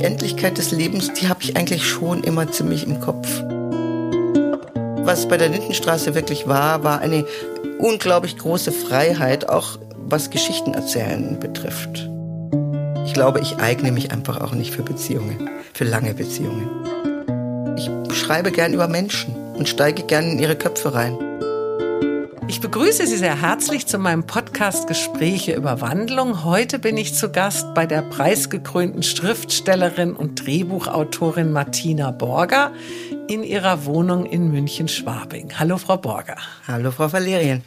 die Endlichkeit des Lebens, die habe ich eigentlich schon immer ziemlich im Kopf. Was bei der Lindenstraße wirklich war, war eine unglaublich große Freiheit, auch was Geschichten erzählen betrifft. Ich glaube, ich eigne mich einfach auch nicht für Beziehungen, für lange Beziehungen. Ich schreibe gern über Menschen und steige gern in ihre Köpfe rein. Ich begrüße Sie sehr herzlich zu meinem Podcast Gespräche über Wandlung. Heute bin ich zu Gast bei der preisgekrönten Schriftstellerin und Drehbuchautorin Martina Borger in ihrer Wohnung in München-Schwabing. Hallo, Frau Borger. Hallo, Frau Valerien.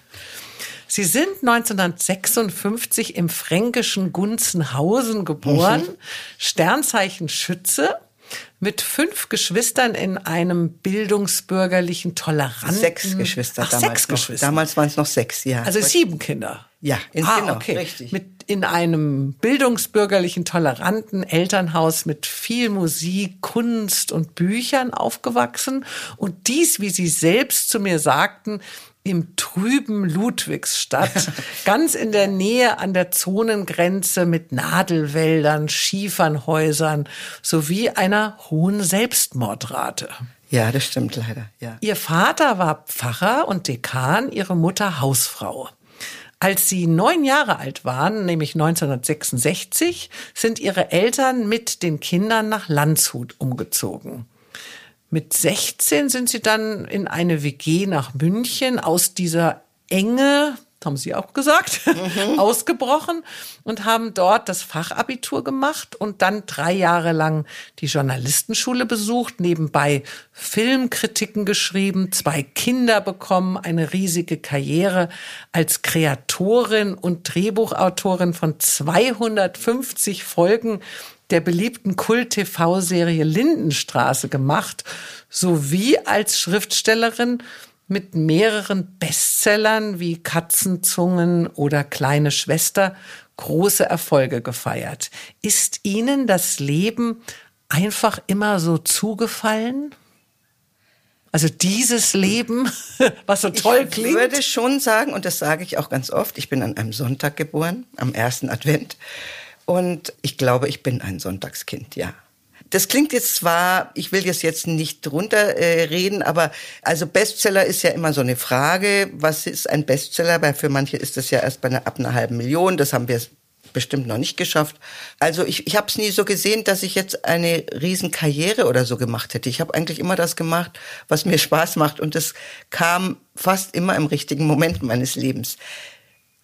Sie sind 1956 im fränkischen Gunzenhausen geboren, mhm. Sternzeichen Schütze mit fünf Geschwistern in einem bildungsbürgerlichen, toleranten... Sechs Geschwister Ach, damals sechs noch. Geschwister. Damals waren es noch sechs, ja. Also sieben Kinder. Ja, in, Ah, genau, okay. richtig. Mit in einem bildungsbürgerlichen, toleranten Elternhaus mit viel Musik, Kunst und Büchern aufgewachsen. Und dies, wie Sie selbst zu mir sagten, im trüben Ludwigsstadt, ganz in der Nähe an der Zonengrenze mit Nadelwäldern, Schiefernhäusern sowie einer hohen Selbstmordrate. ja, das stimmt leider, ja. Ihr Vater war Pfarrer und Dekan, ihre Mutter Hausfrau. Als sie neun Jahre alt waren, nämlich 1966, sind ihre Eltern mit den Kindern nach Landshut umgezogen. Mit 16 sind sie dann in eine WG nach München aus dieser Enge, haben Sie auch gesagt, ausgebrochen und haben dort das Fachabitur gemacht und dann drei Jahre lang die Journalistenschule besucht, nebenbei Filmkritiken geschrieben, zwei Kinder bekommen, eine riesige Karriere als Kreatorin und Drehbuchautorin von 250 Folgen der beliebten Kult-TV-Serie Lindenstraße gemacht, sowie als Schriftstellerin mit mehreren Bestsellern wie Katzenzungen oder Kleine Schwester große Erfolge gefeiert. Ist Ihnen das Leben einfach immer so zugefallen? Also dieses Leben, was so toll ich klingt. würde schon sagen, und das sage ich auch ganz oft, ich bin an einem Sonntag geboren, am ersten Advent. Und ich glaube, ich bin ein Sonntagskind, ja. Das klingt jetzt zwar, ich will das jetzt nicht drunter äh, reden, aber also Bestseller ist ja immer so eine Frage. Was ist ein Bestseller? Weil für manche ist das ja erst bei einer, ab einer halben Million. Das haben wir bestimmt noch nicht geschafft. Also ich, ich habe es nie so gesehen, dass ich jetzt eine riesen Karriere oder so gemacht hätte. Ich habe eigentlich immer das gemacht, was mir Spaß macht und das kam fast immer im richtigen Moment meines Lebens.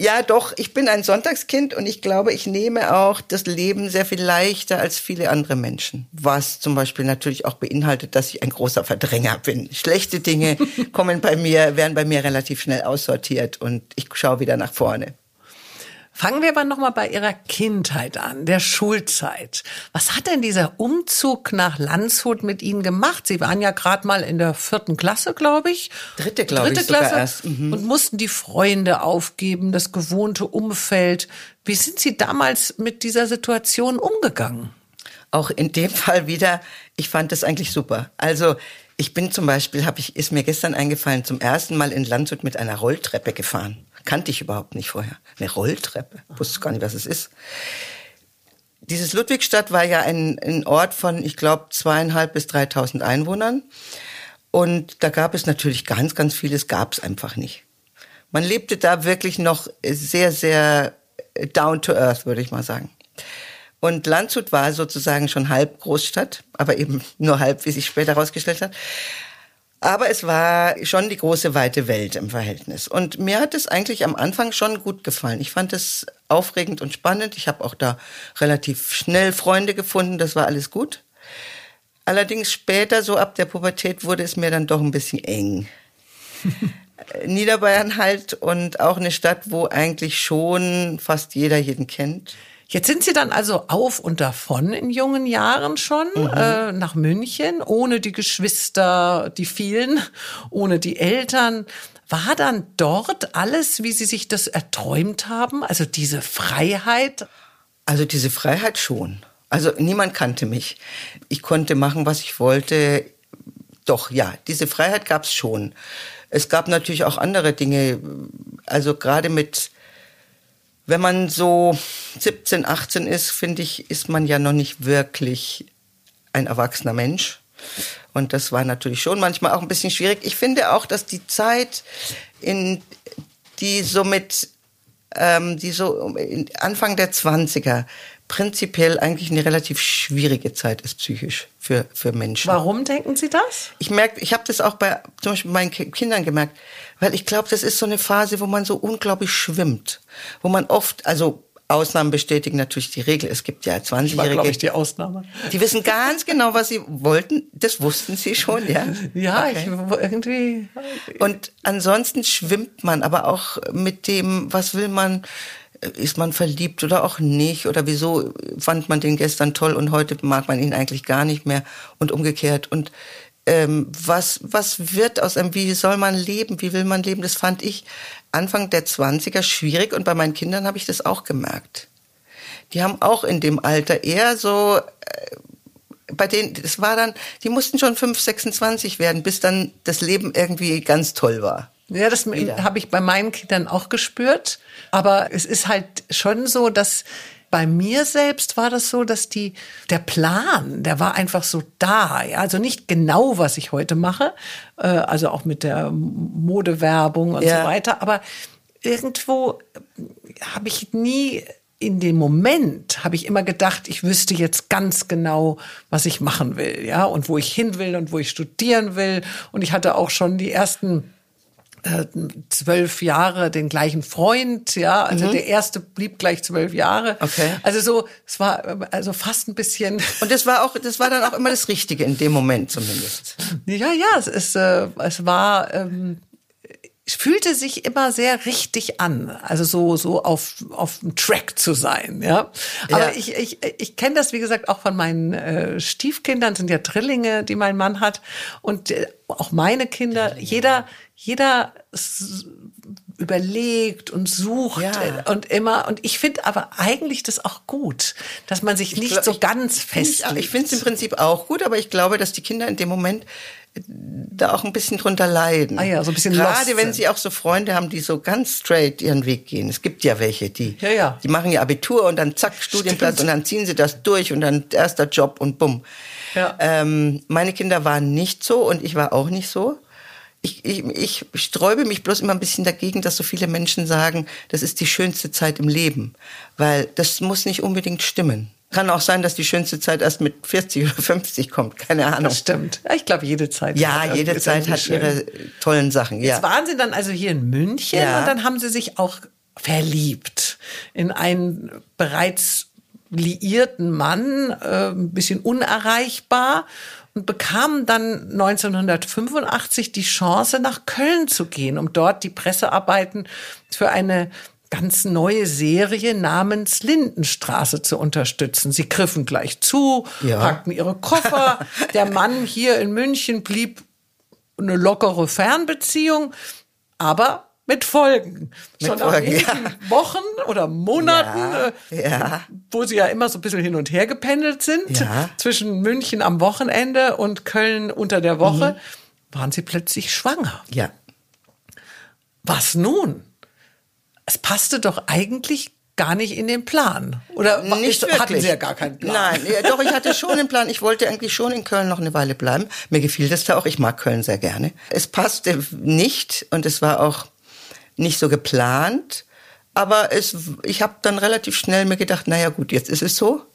Ja, doch, ich bin ein Sonntagskind und ich glaube, ich nehme auch das Leben sehr viel leichter als viele andere Menschen. Was zum Beispiel natürlich auch beinhaltet, dass ich ein großer Verdränger bin. Schlechte Dinge kommen bei mir, werden bei mir relativ schnell aussortiert und ich schaue wieder nach vorne. Fangen wir aber nochmal bei Ihrer Kindheit an, der Schulzeit. Was hat denn dieser Umzug nach Landshut mit Ihnen gemacht? Sie waren ja gerade mal in der vierten Klasse, glaube ich. Dritte, glaube ich, Dritte sogar Klasse erst. Mhm. und mussten die Freunde aufgeben, das gewohnte Umfeld. Wie sind Sie damals mit dieser Situation umgegangen? Auch in dem Fall wieder, ich fand das eigentlich super. Also ich bin zum Beispiel, hab ich, ist mir gestern eingefallen, zum ersten Mal in Landshut mit einer Rolltreppe gefahren. Kannte ich überhaupt nicht vorher. Eine Rolltreppe. Wusste gar nicht, was es ist. Dieses Ludwigstadt war ja ein, ein Ort von, ich glaube, zweieinhalb bis dreitausend Einwohnern. Und da gab es natürlich ganz, ganz vieles, gab es einfach nicht. Man lebte da wirklich noch sehr, sehr down to earth, würde ich mal sagen. Und Landshut war sozusagen schon halb Großstadt, aber eben nur halb, wie sich später herausgestellt hat. Aber es war schon die große weite Welt im Verhältnis. Und mir hat es eigentlich am Anfang schon gut gefallen. Ich fand es aufregend und spannend. Ich habe auch da relativ schnell Freunde gefunden. Das war alles gut. Allerdings später, so ab der Pubertät, wurde es mir dann doch ein bisschen eng. Niederbayern halt und auch eine Stadt, wo eigentlich schon fast jeder jeden kennt. Jetzt sind Sie dann also auf und davon in jungen Jahren schon äh, nach München, ohne die Geschwister, die vielen, ohne die Eltern. War dann dort alles, wie Sie sich das erträumt haben? Also diese Freiheit? Also diese Freiheit schon. Also niemand kannte mich. Ich konnte machen, was ich wollte. Doch, ja, diese Freiheit gab es schon. Es gab natürlich auch andere Dinge. Also gerade mit, wenn man so 17, 18 ist, finde ich, ist man ja noch nicht wirklich ein erwachsener Mensch. Und das war natürlich schon manchmal auch ein bisschen schwierig. Ich finde auch, dass die Zeit, in die somit, ähm, die so Anfang der 20er prinzipiell eigentlich eine relativ schwierige Zeit ist psychisch für, für Menschen. Warum denken Sie das? Ich merke, ich habe das auch bei zum Beispiel meinen Kindern gemerkt, weil ich glaube, das ist so eine Phase, wo man so unglaublich schwimmt, wo man oft, also Ausnahmen bestätigen natürlich die Regel. Es gibt ja 20-Jährige. glaube ich, die Ausnahme. Die wissen ganz genau, was sie wollten. Das wussten sie schon, ja. Ja, okay. ich irgendwie. Und ansonsten schwimmt man aber auch mit dem, was will man, ist man verliebt oder auch nicht? Oder wieso fand man den gestern toll und heute mag man ihn eigentlich gar nicht mehr? Und umgekehrt. Und ähm, was was wird aus einem wie soll man leben? Wie will man leben? Das fand ich Anfang der 20er schwierig und bei meinen Kindern habe ich das auch gemerkt. Die haben auch in dem Alter eher so äh, bei denen, das war dann, die mussten schon 5, 26 werden, bis dann das Leben irgendwie ganz toll war. Ja, das habe ich bei meinen Kindern auch gespürt. Aber es ist halt schon so, dass bei mir selbst war das so, dass die, der Plan, der war einfach so da. Ja? Also nicht genau, was ich heute mache, äh, also auch mit der Modewerbung und ja. so weiter, aber irgendwo habe ich nie in dem Moment habe ich immer gedacht, ich wüsste jetzt ganz genau, was ich machen will, ja, und wo ich hin will und wo ich studieren will. Und ich hatte auch schon die ersten äh, zwölf Jahre den gleichen Freund, ja, also mhm. der erste blieb gleich zwölf Jahre. Okay. Also so, es war also fast ein bisschen. Und das war auch, das war dann auch immer das Richtige in dem Moment zumindest. Ja, ja, es ist, äh, es war. Ähm, fühlte sich immer sehr richtig an, also so so auf auf dem Track zu sein, ja. Aber ja. ich ich ich kenne das wie gesagt auch von meinen äh, Stiefkindern, sind ja Drillinge, die mein Mann hat und äh, auch meine Kinder. Jeder jeder überlegt und sucht ja. und immer und ich finde aber eigentlich das auch gut, dass man sich nicht glaub, so ganz festlegt. Ich finde es im Prinzip auch gut, aber ich glaube, dass die Kinder in dem Moment da auch ein bisschen drunter leiden. Ah ja, so ein bisschen Gerade wenn sie auch so Freunde haben, die so ganz straight ihren Weg gehen. Es gibt ja welche, die, ja, ja. die machen ihr Abitur und dann zack, Studienplatz Stimmt. und dann ziehen sie das durch und dann erster Job und bumm. Ja. Ähm, meine Kinder waren nicht so und ich war auch nicht so. Ich, ich, ich sträube mich bloß immer ein bisschen dagegen, dass so viele Menschen sagen, das ist die schönste Zeit im Leben. Weil das muss nicht unbedingt stimmen. Kann auch sein, dass die schönste Zeit erst mit 40 oder 50 kommt. Keine Ahnung. Das stimmt. Ja, ich glaube, jede Zeit. Ja, hat jede Zeit hat schön. ihre tollen Sachen. Ja. Jetzt waren Sie dann also hier in München ja. und dann haben Sie sich auch verliebt in einen bereits liierten Mann, äh, ein bisschen unerreichbar und bekam dann 1985 die Chance, nach Köln zu gehen, um dort die Pressearbeiten für eine ganz neue Serie namens Lindenstraße zu unterstützen. Sie griffen gleich zu, ja. packten ihre Koffer. Der Mann hier in München blieb eine lockere Fernbeziehung, aber mit Folgen. Mit Schon Folgen, nach ja. Wochen oder Monaten, ja, äh, ja. wo sie ja immer so ein bisschen hin und her gependelt sind, zwischen München am Wochenende und Köln unter der Woche, mhm. waren sie plötzlich schwanger. Ja. Was nun? Es passte doch eigentlich gar nicht in den Plan. Oder nicht ist, hatten Sie ja gar keinen Plan? Nein, ja, doch, ich hatte schon einen Plan. Ich wollte eigentlich schon in Köln noch eine Weile bleiben. Mir gefiel das da auch. Ich mag Köln sehr gerne. Es passte nicht und es war auch nicht so geplant. Aber es, ich habe dann relativ schnell mir gedacht, naja gut, jetzt ist es so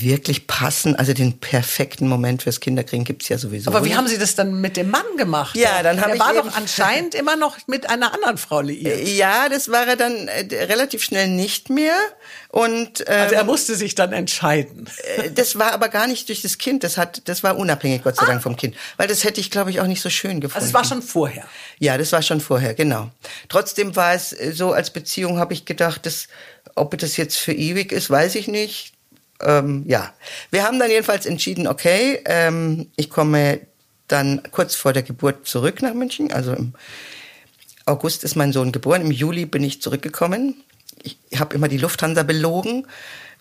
wirklich passen, also den perfekten Moment fürs Kinderkriegen gibt's ja sowieso. Aber wie haben Sie das dann mit dem Mann gemacht? Ja, dann habe ich war doch anscheinend immer noch mit einer anderen Frau liiert. Ja, das war er dann äh, relativ schnell nicht mehr und ähm, also er musste sich dann entscheiden. Äh, das war aber gar nicht durch das Kind, das hat das war unabhängig Gott sei ah. Dank vom Kind, weil das hätte ich glaube ich auch nicht so schön gefunden. Also es war schon vorher. Ja, das war schon vorher, genau. Trotzdem war es so als Beziehung habe ich gedacht, dass ob das jetzt für ewig ist, weiß ich nicht ähm, ja, wir haben dann jedenfalls entschieden, okay, ähm, ich komme dann kurz vor der Geburt zurück nach München. Also im August ist mein Sohn geboren, im Juli bin ich zurückgekommen. Ich habe immer die Lufthansa belogen,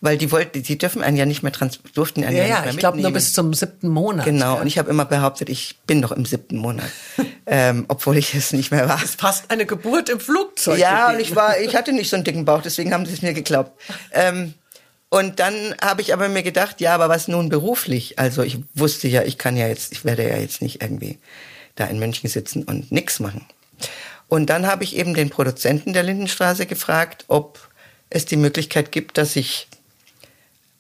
weil die wollten, die dürfen einen ja nicht mehr trans durften einen ja, ja, nicht mehr ich glaube nur bis zum siebten Monat. Genau, ja. und ich habe immer behauptet, ich bin noch im siebten Monat, ähm, obwohl ich es nicht mehr war. Ist fast eine Geburt im Flugzeug. Ja, und ich war, ich hatte nicht so einen dicken Bauch, deswegen haben sie es mir geglaubt. Ähm, Und dann habe ich aber mir gedacht, ja, aber was nun beruflich? Also ich wusste ja, ich kann ja jetzt, ich werde ja jetzt nicht irgendwie da in München sitzen und nix machen. Und dann habe ich eben den Produzenten der Lindenstraße gefragt, ob es die Möglichkeit gibt, dass ich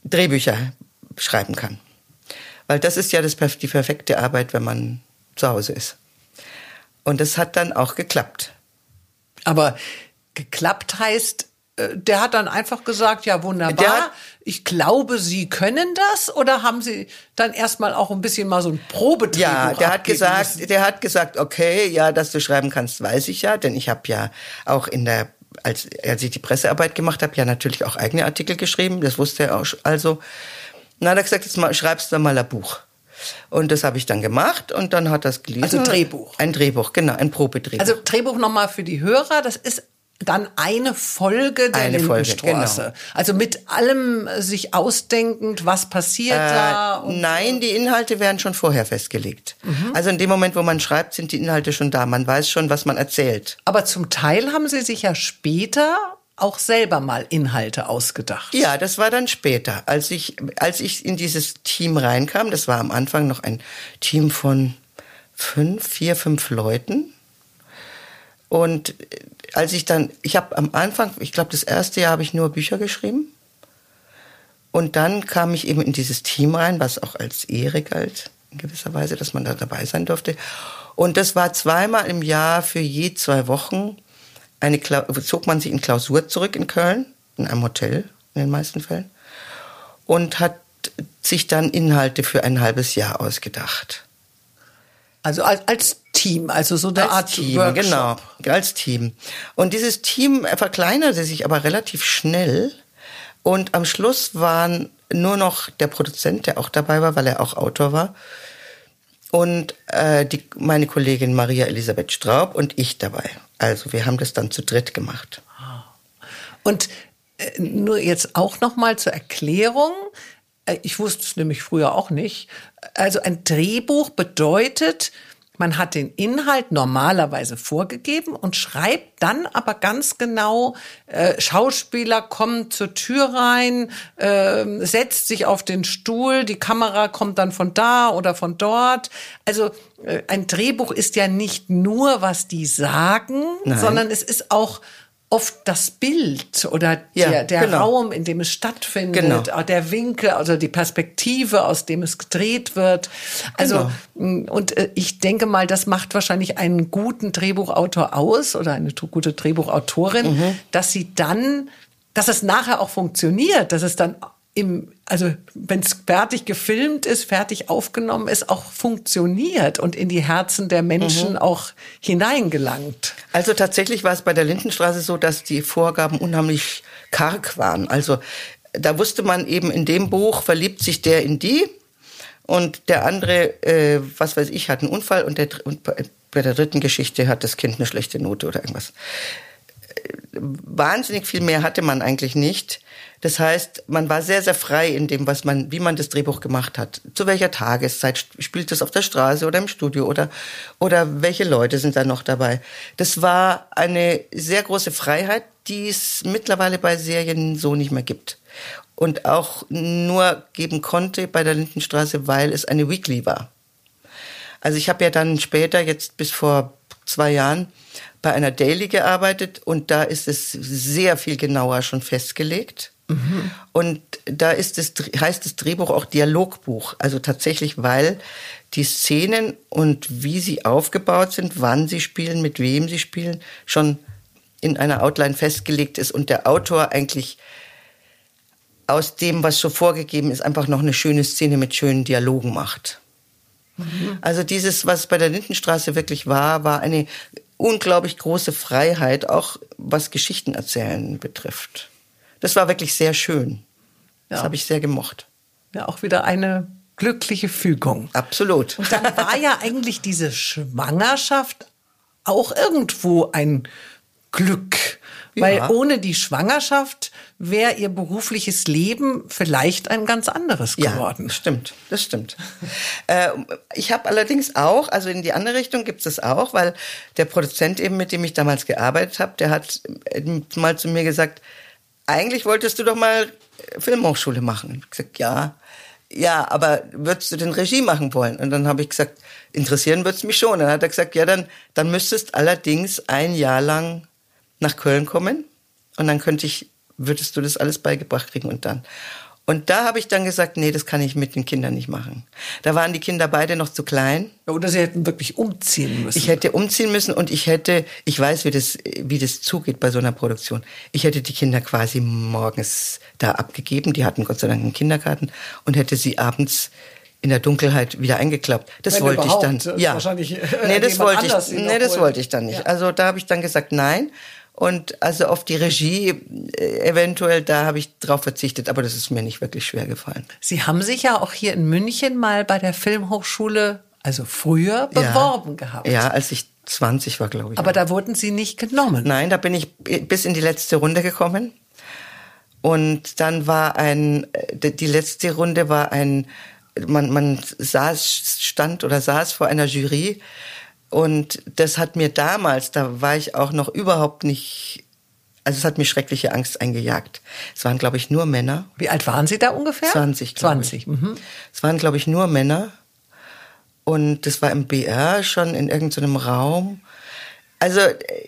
Drehbücher schreiben kann. Weil das ist ja das, die perfekte Arbeit, wenn man zu Hause ist. Und das hat dann auch geklappt. Aber geklappt heißt, der hat dann einfach gesagt, ja wunderbar, hat, ich glaube, Sie können das oder haben Sie dann erstmal auch ein bisschen mal so ein Probetrieb? Ja, der hat gesagt, müssen? der hat gesagt, okay, ja, dass du schreiben kannst, weiß ich ja, denn ich habe ja auch in der als, als ich die Pressearbeit gemacht habe, ja natürlich auch eigene Artikel geschrieben, das wusste er auch also. Na, hat er gesagt, jetzt mal, schreibst du mal ein Buch. Und das habe ich dann gemacht und dann hat das gelesen. Also Drehbuch. Ein Drehbuch, genau, ein Probedrehbuch. Also Drehbuch nochmal für die Hörer, das ist dann eine Folge der eine Lindenstraße. Folge, genau. Also mit allem sich ausdenkend, was passiert äh, da? nein, die Inhalte werden schon vorher festgelegt. Mhm. Also in dem Moment, wo man schreibt, sind die Inhalte schon da. Man weiß schon, was man erzählt. Aber zum Teil haben Sie sich ja später auch selber mal Inhalte ausgedacht. Ja, das war dann später, als ich als ich in dieses Team reinkam. Das war am Anfang noch ein Team von fünf, vier, fünf Leuten. Und als ich dann, ich habe am Anfang, ich glaube, das erste Jahr habe ich nur Bücher geschrieben. Und dann kam ich eben in dieses Team rein, was auch als Ehre galt, in gewisser Weise, dass man da dabei sein durfte. Und das war zweimal im Jahr für je zwei Wochen eine, zog man sich in Klausur zurück in Köln, in einem Hotel in den meisten Fällen, und hat sich dann Inhalte für ein halbes Jahr ausgedacht. Also als, als Team, also so eine als Art Team, Workshop. genau, als Team. Und dieses Team verkleinerte sich aber relativ schnell. Und am Schluss waren nur noch der Produzent, der auch dabei war, weil er auch Autor war, und äh, die, meine Kollegin Maria Elisabeth Straub und ich dabei. Also wir haben das dann zu dritt gemacht. Und äh, nur jetzt auch noch mal zur Erklärung. Äh, ich wusste es nämlich früher auch nicht. Also ein Drehbuch bedeutet, man hat den Inhalt normalerweise vorgegeben und schreibt dann aber ganz genau, äh, Schauspieler kommen zur Tür rein, äh, setzt sich auf den Stuhl, die Kamera kommt dann von da oder von dort. Also äh, ein Drehbuch ist ja nicht nur, was die sagen, Nein. sondern es ist auch oft das Bild oder ja, der, der genau. Raum, in dem es stattfindet, genau. der Winkel, also die Perspektive, aus dem es gedreht wird. Also genau. und äh, ich denke mal, das macht wahrscheinlich einen guten Drehbuchautor aus oder eine gute Drehbuchautorin, mhm. dass sie dann dass es nachher auch funktioniert, dass es dann im, also wenn es fertig gefilmt ist, fertig aufgenommen ist, auch funktioniert und in die Herzen der Menschen mhm. auch hineingelangt. Also tatsächlich war es bei der Lindenstraße so, dass die Vorgaben unheimlich karg waren. Also da wusste man eben in dem Buch verliebt sich der in die und der andere, äh, was weiß ich, hat einen Unfall und, der, und bei der dritten Geschichte hat das Kind eine schlechte Note oder irgendwas. Äh, wahnsinnig viel mehr hatte man eigentlich nicht. Das heißt, man war sehr, sehr frei in dem, was man, wie man das Drehbuch gemacht hat. Zu welcher Tageszeit spielt es auf der Straße oder im Studio oder, oder welche Leute sind da noch dabei? Das war eine sehr große Freiheit, die es mittlerweile bei Serien so nicht mehr gibt. Und auch nur geben konnte bei der Lindenstraße, weil es eine Weekly war. Also ich habe ja dann später, jetzt bis vor zwei Jahren, bei einer Daily gearbeitet und da ist es sehr viel genauer schon festgelegt. Mhm. Und da ist es, heißt das Drehbuch auch Dialogbuch. Also tatsächlich, weil die Szenen und wie sie aufgebaut sind, wann sie spielen, mit wem sie spielen, schon in einer Outline festgelegt ist und der Autor eigentlich aus dem, was schon vorgegeben ist, einfach noch eine schöne Szene mit schönen Dialogen macht. Mhm. Also dieses, was bei der Lindenstraße wirklich war, war eine unglaublich große Freiheit, auch was Geschichten erzählen betrifft. Das war wirklich sehr schön. Das ja. habe ich sehr gemocht. Ja, auch wieder eine glückliche Fügung. Absolut. Und dann war ja eigentlich diese Schwangerschaft auch irgendwo ein Glück. Weil ja. ohne die Schwangerschaft wäre ihr berufliches Leben vielleicht ein ganz anderes geworden. Ja, stimmt, das stimmt. äh, ich habe allerdings auch, also in die andere Richtung gibt es auch, weil der Produzent eben, mit dem ich damals gearbeitet habe, der hat mal zu mir gesagt, eigentlich wolltest du doch mal Filmhochschule machen. Ich gesagt, ja. Ja, aber würdest du denn Regie machen wollen? Und dann habe ich gesagt, interessieren würdest mich schon. Dann hat er gesagt, ja, dann, dann müsstest allerdings ein Jahr lang nach Köln kommen und dann könnte ich, würdest du das alles beigebracht kriegen und dann. Und da habe ich dann gesagt, nee, das kann ich mit den Kindern nicht machen. Da waren die Kinder beide noch zu klein. Oder sie hätten wirklich umziehen müssen. Ich hätte umziehen müssen und ich hätte, ich weiß, wie das, wie das zugeht bei so einer Produktion. Ich hätte die Kinder quasi morgens da abgegeben. Die hatten Gott sei Dank einen Kindergarten und hätte sie abends in der Dunkelheit wieder eingeklappt. Das Wenn wollte ich dann. Ja. wahrscheinlich, äh, nee, das wollte ich. Nee, das wollte ich dann nicht. Ja. Also da habe ich dann gesagt, nein. Und also auf die Regie äh, eventuell, da habe ich drauf verzichtet, aber das ist mir nicht wirklich schwer gefallen. Sie haben sich ja auch hier in München mal bei der Filmhochschule, also früher, beworben gehabt. Ja, als ich 20 war, glaube ich. Aber da wurden Sie nicht genommen. Nein, da bin ich bis in die letzte Runde gekommen. Und dann war ein, äh, die letzte Runde war ein, man, man saß, stand oder saß vor einer Jury. Und das hat mir damals, da war ich auch noch überhaupt nicht, also es hat mir schreckliche Angst eingejagt. Es waren, glaube ich, nur Männer. Wie alt waren Sie da ungefähr? 20, glaube 20. Mhm. Es waren, glaube ich, nur Männer. Und das war im BR schon in irgendeinem Raum. Also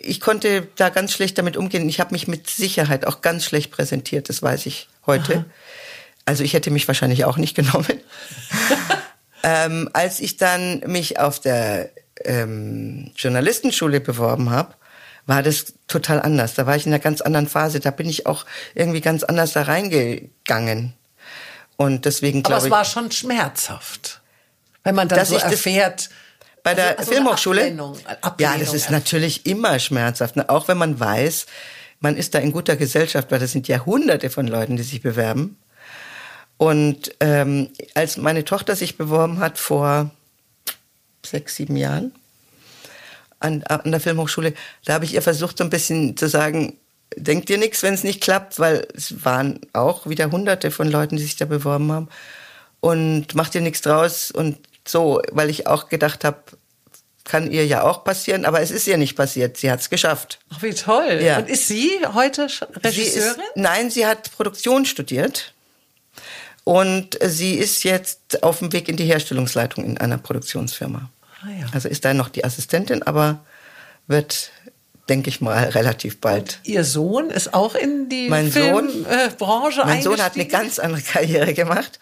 ich konnte da ganz schlecht damit umgehen. Ich habe mich mit Sicherheit auch ganz schlecht präsentiert, das weiß ich heute. Also ich hätte mich wahrscheinlich auch nicht genommen. ähm, als ich dann mich auf der ähm, Journalistenschule beworben habe, war das total anders. Da war ich in einer ganz anderen Phase. Da bin ich auch irgendwie ganz anders da reingegangen. Und deswegen Aber glaube es ich. war schon schmerzhaft. Wenn man dann so erfährt. Bei der also- also Filmhochschule? Ablehnung- ja, Ablehnung das ist natürlich immer schmerzhaft. ne? Auch wenn man weiß, man ist da in guter Gesellschaft, weil das sind ja hunderte von Leuten, die sich bewerben. Und ähm, als meine Tochter sich beworben hat vor sechs, sieben Jahren an, an der Filmhochschule, da habe ich ihr versucht, so ein bisschen zu sagen, denkt dir nichts, wenn es nicht klappt, weil es waren auch wieder hunderte von Leuten, die sich da beworben haben. Und macht dir nichts draus und so, weil ich auch gedacht habe, kann ihr ja auch passieren, aber es ist ihr nicht passiert. Sie hat es geschafft. Ach, wie toll. Ja. Und ist sie heute Sch- Sie ist, Regisseurin? nein, sie hat Produktion studiert und sie ist jetzt auf dem Weg in die Herstellungsleitung in einer Produktionsfirma. Ah, ja. Also ist da noch die Assistentin, aber wird, denke ich mal, relativ bald. Ihr Sohn ist auch in die Mein Sohn- Filmbranche Mein Sohn hat eine ganz andere Karriere gemacht.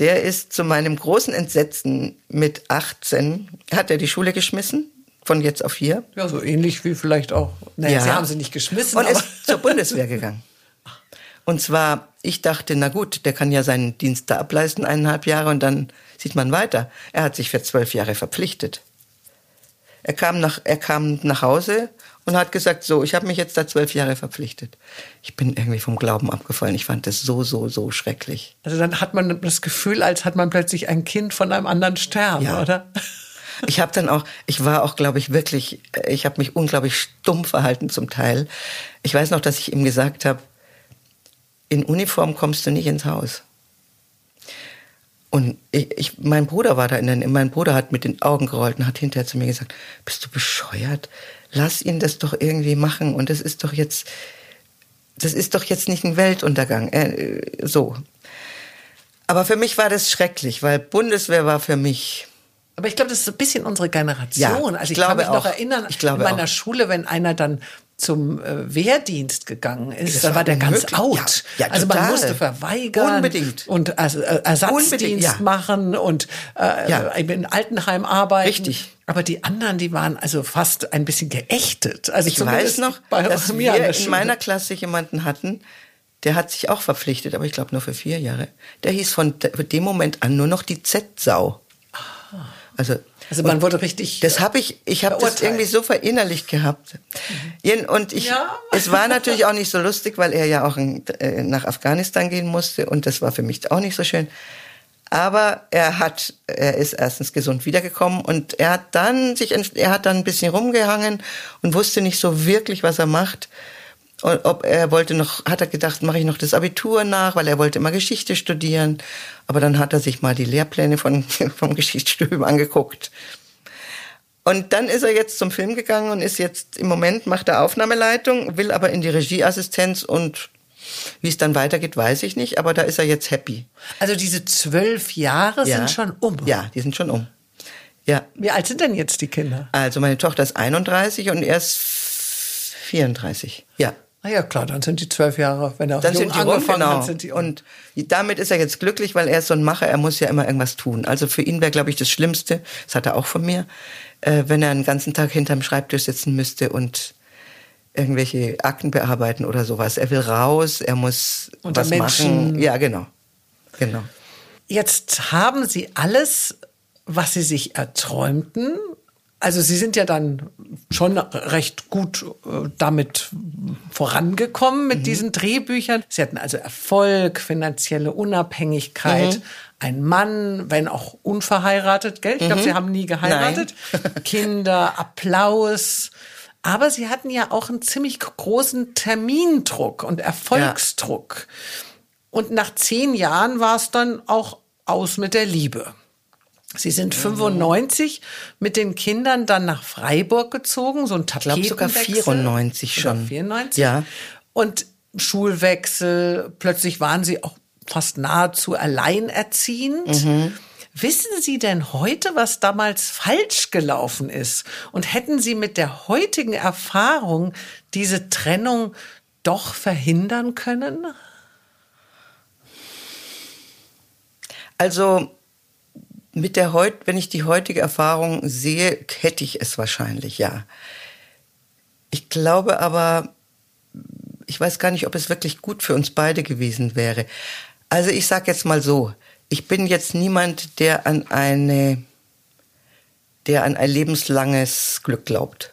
Der ist zu meinem großen Entsetzen mit 18, hat er die Schule geschmissen, von jetzt auf hier. Ja, so ähnlich wie vielleicht auch. Naja, Ja. Sie haben sie nicht geschmissen, Und aber ist zur Bundeswehr gegangen. Und zwar, ich dachte, na gut, der kann ja seinen Dienst da ableisten, eineinhalb Jahre, und dann sieht man weiter. Er hat sich für zwölf Jahre verpflichtet. Er kam nach, er kam nach Hause und hat gesagt, so, ich habe mich jetzt da zwölf Jahre verpflichtet. Ich bin irgendwie vom Glauben abgefallen. Ich fand das so, so, so schrecklich. also dann hat man das Gefühl, als hat man plötzlich ein Kind von einem anderen Stern, Ja. oder? Ich habe dann auch, ich war auch, glaube ich, wirklich, ich habe mich unglaublich stumm verhalten zum Teil. Ich weiß noch, dass ich ihm gesagt habe, in Uniform kommst du nicht ins Haus. Und ich, ich, mein Bruder war da in der, mein Bruder hat mit den Augen gerollt und hat hinterher zu mir gesagt, bist du bescheuert? Lass ihn das doch irgendwie machen und das ist doch jetzt, das ist doch jetzt nicht ein Weltuntergang. Äh, so. Aber für mich war das schrecklich, weil Bundeswehr war für mich, Aber ich glaube, das ist ein bisschen unsere Generation. Ja, also ich ich, glaube kann mich noch auch. erinnern, Ich glaube in meiner auch. Schule, wenn einer dann zum äh, Wehrdienst gegangen ist, Das dann war war der ganz out. Ja, ja, also man musste verweigern Unbedingt. und äh, Ersatzdienst Unbedingt, ja. machen und äh, in Altenheim arbeiten. Richtig. Aber die anderen, die waren also fast ein bisschen geächtet. Also Ich weiß noch, bei dass wir in meiner Klasse jemanden hatten, der hat sich auch verpflichtet, aber ich glaube nur für vier Jahre. Der hieß von de- von dem Moment an nur noch die Z-Sau. Also, Also man wurde richtig. das habe ich, ich habe das irgendwie so verinnerlicht gehabt. Jen- Und ich, Ja. es war natürlich auch nicht so lustig, weil er ja auch in, äh, nach Afghanistan gehen musste und das war für mich auch nicht so schön. Aber er hat, er ist erstens gesund wiedergekommen und er hat dann sich, er hat dann ein bisschen rumgehangen und wusste nicht so wirklich, was er macht. Und ob er wollte noch, hat er gedacht, mache ich noch das Abitur nach, weil er wollte immer Geschichte studieren. Aber dann hat er sich mal die Lehrpläne von, vom Geschichtsstudium angeguckt. Und dann ist er jetzt zum Film gegangen und ist jetzt im Moment macht er Aufnahmeleitung, will aber in die Regieassistenz und Wie es dann weitergeht, weiß ich nicht, aber da ist er jetzt happy. Also diese zwölf Jahre Ja. sind schon um. Ja, die sind schon um. Ja. Wie alt sind denn jetzt die Kinder? Also meine Tochter ist 31 und er ist 34. Ja. Na ja, klar, dann sind die zwölf Jahre, wenn er Dann jung sind die rum, angefangen genau. hat, sind die um. Und damit ist er jetzt glücklich, weil er ist so ein Macher, er muss ja immer irgendwas tun. Also für ihn wäre, glaube ich, das Schlimmste, das hat er auch von mir, äh, wenn er einen ganzen Tag hinterm Schreibtisch sitzen müsste und irgendwelche Akten bearbeiten oder sowas. Er will raus, er muss Unter was Menschen. machen. Ja, genau. Genau. Jetzt haben Sie alles, was Sie sich erträumten. Also Sie sind ja dann schon recht gut äh, damit vorangekommen mit diesen Drehbüchern. Sie hatten also Erfolg, finanzielle Unabhängigkeit, ein Mann, wenn auch unverheiratet, gell? Ich glaube, Sie haben nie geheiratet. Kinder, Applaus. Aber Sie hatten ja auch einen ziemlich großen Termindruck und Erfolgsdruck. Und nach zehn Jahren war es dann auch aus mit der Liebe. Sie sind 95 mit den Kindern dann nach Freiburg gezogen, so ein sogar Tapetenwechsel. 94 Sogar schon. 94? Ja. Und Schulwechsel, plötzlich waren Sie auch fast nahezu alleinerziehend. Mhm. Wissen Sie denn heute, was damals falsch gelaufen ist? Und hätten Sie mit der heutigen Erfahrung diese Trennung doch verhindern können? Also mit der heut, wenn ich die heutige Erfahrung sehe, hätte ich es wahrscheinlich, ja. Ich glaube aber, ich weiß gar nicht, ob es wirklich gut für uns beide gewesen wäre. Also ich sage jetzt mal so, ich bin jetzt niemand, der an eine, der an ein lebenslanges Glück glaubt.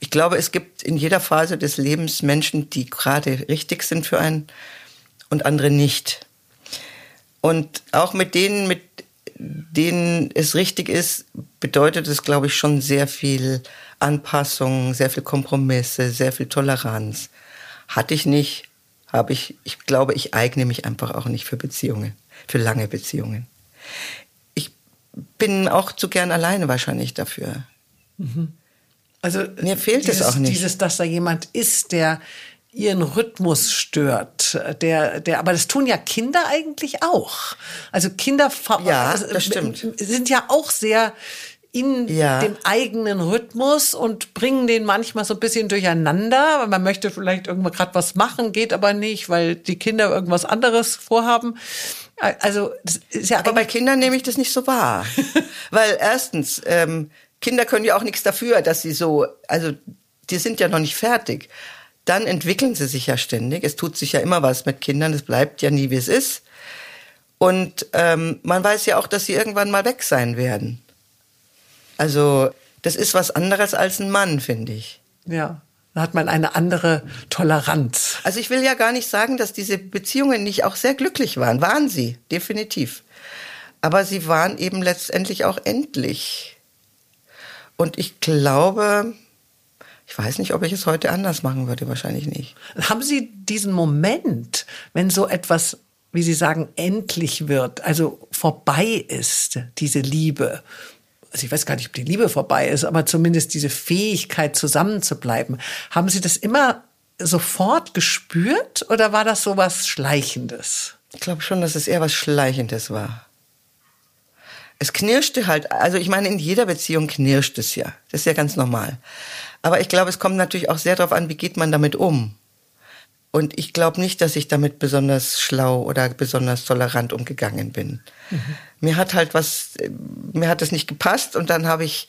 Ich glaube, es gibt in jeder Phase des Lebens Menschen, die gerade richtig sind für einen und andere nicht. Und auch mit denen, mit denen es richtig ist, bedeutet es, glaube ich, schon sehr viel Anpassung, sehr viel Kompromisse, sehr viel Toleranz. Hatte ich nicht, habe ich, ich glaube, ich eigne mich einfach auch nicht für Beziehungen, für lange Beziehungen. Ich bin auch zu gern alleine wahrscheinlich dafür. Also Mir fehlt es dieses, auch nicht. Dieses, dass da jemand ist, der ihren Rhythmus stört, der, der, aber das tun ja Kinder eigentlich auch. Also Kinder Ja, also, das stimmt. sind ja auch sehr in Ja. dem eigenen Rhythmus und bringen den manchmal so ein bisschen durcheinander, weil man möchte vielleicht irgendwann gerade was machen, geht aber nicht, weil die Kinder irgendwas anderes vorhaben. Also das ist ja Aber bei Kindern nehme ich das nicht so wahr. Weil erstens, ähm, Kinder können ja auch nichts dafür, dass sie so, also die sind ja noch nicht fertig. Dann entwickeln sie sich ja ständig. Es tut sich ja immer was mit Kindern. Es bleibt ja nie, wie es ist. Und ähm, man weiß ja auch, dass sie irgendwann mal weg sein werden. Also das ist was anderes als ein Mann, finde ich. ja, da hat man eine andere Toleranz. Also ich will ja gar nicht sagen, dass diese Beziehungen nicht auch sehr glücklich waren. Waren sie, definitiv. Aber sie waren eben letztendlich auch endlich. Und ich glaube, ich weiß nicht, ob ich es heute anders machen würde, wahrscheinlich nicht. Haben Sie diesen Moment, wenn so etwas, wie Sie sagen, endlich wird, also vorbei ist, diese Liebe? Also ich weiß gar nicht, ob die Liebe vorbei ist, aber zumindest diese Fähigkeit zusammenzubleiben. Haben Sie das immer sofort gespürt oder war das so was Schleichendes? Ich glaube schon, dass es eher was Schleichendes war. Es knirschte halt, also ich meine, in jeder Beziehung knirscht es ja. Das ist ja ganz normal. Aber ich glaube, es kommt natürlich auch sehr darauf an, wie geht man damit um. Und ich glaube nicht, dass ich damit besonders schlau oder besonders tolerant umgegangen bin. Mir hat halt was, äh, mir hat das nicht gepasst und dann habe ich,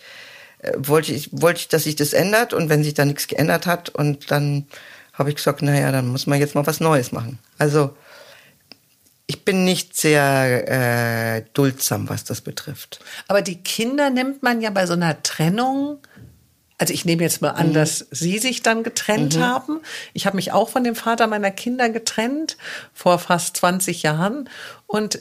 äh, wollte ich, wollte ich, dass sich das ändert und wenn sich da nichts geändert hat und dann habe ich gesagt, naja, dann muss man jetzt mal was Neues machen. Also ich bin nicht sehr äh, duldsam, was das betrifft. Aber die Kinder nimmt man ja bei so einer Trennung. Also ich nehme jetzt mal an, dass Sie sich dann getrennt haben. Ich habe mich auch von dem Vater meiner Kinder getrennt vor fast 20 Jahren. Und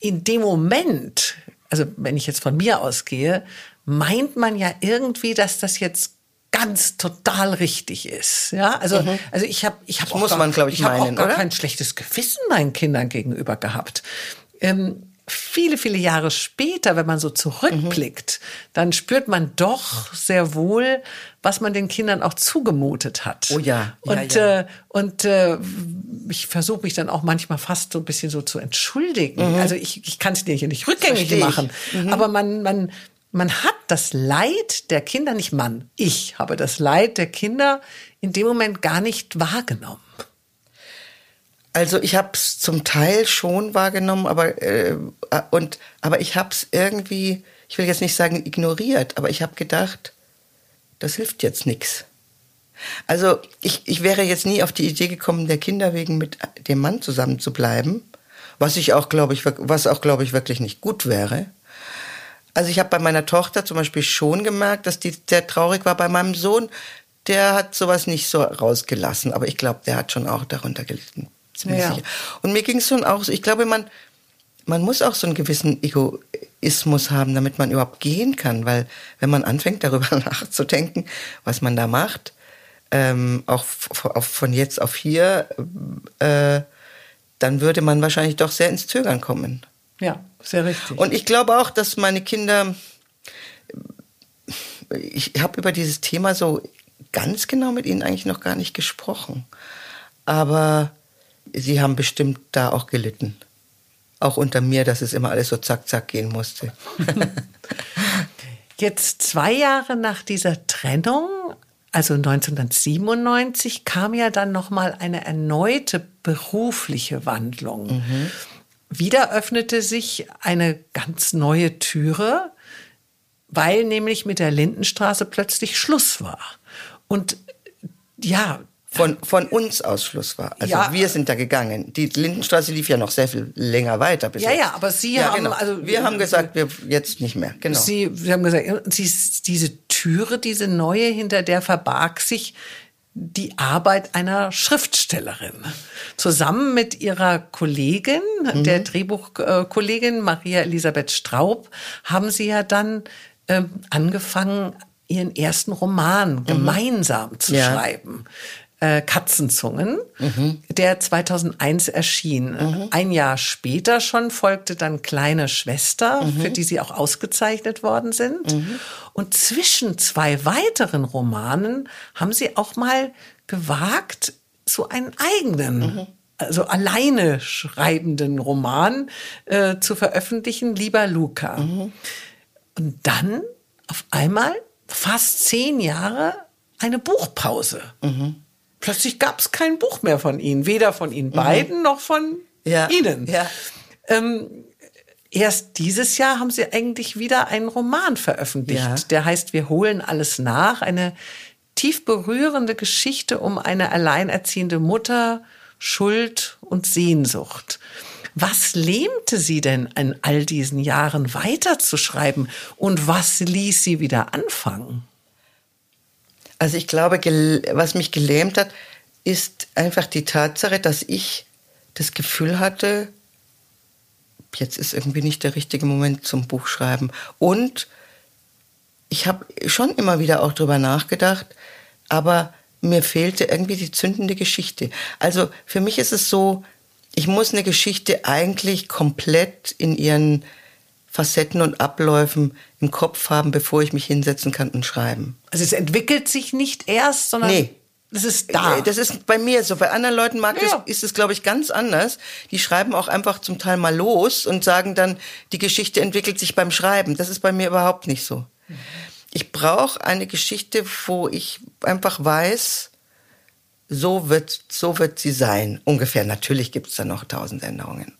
in dem Moment, also wenn ich jetzt von mir ausgehe, meint man ja irgendwie, dass das jetzt ganz total richtig ist. Ja, also also ich habe ich habe muss man, glaub ich, ich habe auch meinen, gar oder? kein schlechtes Gewissen meinen Kindern gegenüber gehabt. Ähm, viele, viele Jahre später, wenn man so zurückblickt, mhm. dann spürt man doch sehr wohl, was man den Kindern auch zugemutet hat. Oh ja. ja und ja. Äh, und äh, ich versuche mich dann auch manchmal fast so ein bisschen so zu entschuldigen. Mhm. Also ich, ich kann es dir hier nicht rückgängig machen, mhm. aber man man man hat das Leid der Kinder nicht man. Ich habe das Leid der Kinder in dem Moment gar nicht wahrgenommen. Also ich habe es zum Teil schon wahrgenommen, aber äh, und aber ich habe es irgendwie, ich will jetzt nicht sagen ignoriert, aber ich habe gedacht, das hilft jetzt nichts. Also ich, ich wäre jetzt nie auf die Idee gekommen, der Kinder wegen mit dem Mann zusammen zu bleiben, was ich auch glaube ich, was auch glaube ich wirklich nicht gut wäre. Also ich habe bei meiner Tochter zum Beispiel schon gemerkt, dass die sehr traurig war. Bei meinem Sohn, der hat sowas nicht so rausgelassen, aber ich glaube, der hat schon auch darunter gelitten ziemlich ja. sicher. Und mir ging es schon auch so, ich glaube, man, man muss auch so einen gewissen Egoismus haben, damit man überhaupt gehen kann, weil wenn man anfängt, darüber nachzudenken, was man da macht, ähm, auch von jetzt auf hier, äh, dann würde man wahrscheinlich doch sehr ins Zögern kommen. Ja, sehr richtig. Und ich glaube auch, dass meine Kinder, ich habe über dieses Thema so ganz genau mit ihnen eigentlich noch gar nicht gesprochen. Aber Sie haben bestimmt da auch gelitten. Auch unter mir, dass es immer alles so zack, zack gehen musste. Jetzt zwei Jahre nach dieser Trennung, also 1997, kam ja dann noch mal eine erneute berufliche Wandlung. Mhm. Wieder öffnete sich eine ganz neue Türe, weil nämlich mit der Lindenstraße plötzlich Schluss war. Und ja, von, von uns Ausschluss war. Also ja. wir sind da gegangen. Die Lindenstraße lief ja noch sehr viel länger weiter. Bis ja, jetzt. ja, aber Sie ja, haben, genau. also wir haben gesagt, wir jetzt nicht mehr. Genau. Sie, Sie haben gesagt, Sie, diese Türe, diese neue, hinter der verbarg sich die Arbeit einer Schriftstellerin. Zusammen mit ihrer Kollegin, mhm. der Drehbuchkollegin Maria Elisabeth Straub, haben Sie ja dann äh, angefangen, ihren ersten Roman mhm. gemeinsam zu ja. schreiben äh, Katzenzungen, mhm. der 2001 erschien. Mhm. Ein Jahr später schon folgte dann Kleine Schwester, mhm. für die sie auch ausgezeichnet worden sind. Mhm. Und zwischen zwei weiteren Romanen haben sie auch mal gewagt, so einen eigenen mhm. also alleine schreibenden Roman äh, zu veröffentlichen, Lieber Luca. Mhm. Und dann auf einmal fast zehn Jahre eine Buchpause. Mhm plötzlich gab es kein Buch mehr von ihnen, weder von ihnen mhm. beiden noch von ja. ihnen. Ja. Ähm, erst dieses Jahr haben sie eigentlich wieder einen Roman veröffentlicht, ja. der heißt Wir holen alles nach, eine tief berührende Geschichte um eine alleinerziehende Mutter, Schuld und Sehnsucht. Was lähmte sie denn in all diesen Jahren weiterzuschreiben und was ließ sie wieder anfangen? Also ich glaube, was mich gelähmt hat, ist einfach die Tatsache, dass ich das Gefühl hatte, jetzt ist irgendwie nicht der richtige Moment zum Buchschreiben. Und ich habe schon immer wieder auch drüber nachgedacht, aber mir fehlte irgendwie die zündende Geschichte. Also für mich ist es so, ich muss eine Geschichte eigentlich komplett in ihren Facetten und Abläufen im Kopf haben, bevor ich mich hinsetzen kann und schreiben. Also es entwickelt sich nicht erst, sondern nee. Das ist da. Äh, das ist bei mir so. Bei anderen Leuten mag ja. das, ist es, glaube ich, ganz anders. Die schreiben auch einfach zum Teil mal los und sagen dann, die Geschichte entwickelt sich beim Schreiben. Das ist bei mir überhaupt nicht so. Ich brauche eine Geschichte, wo ich einfach weiß, so wird, so wird sie sein. Ungefähr. Natürlich gibt es da noch tausend Änderungen.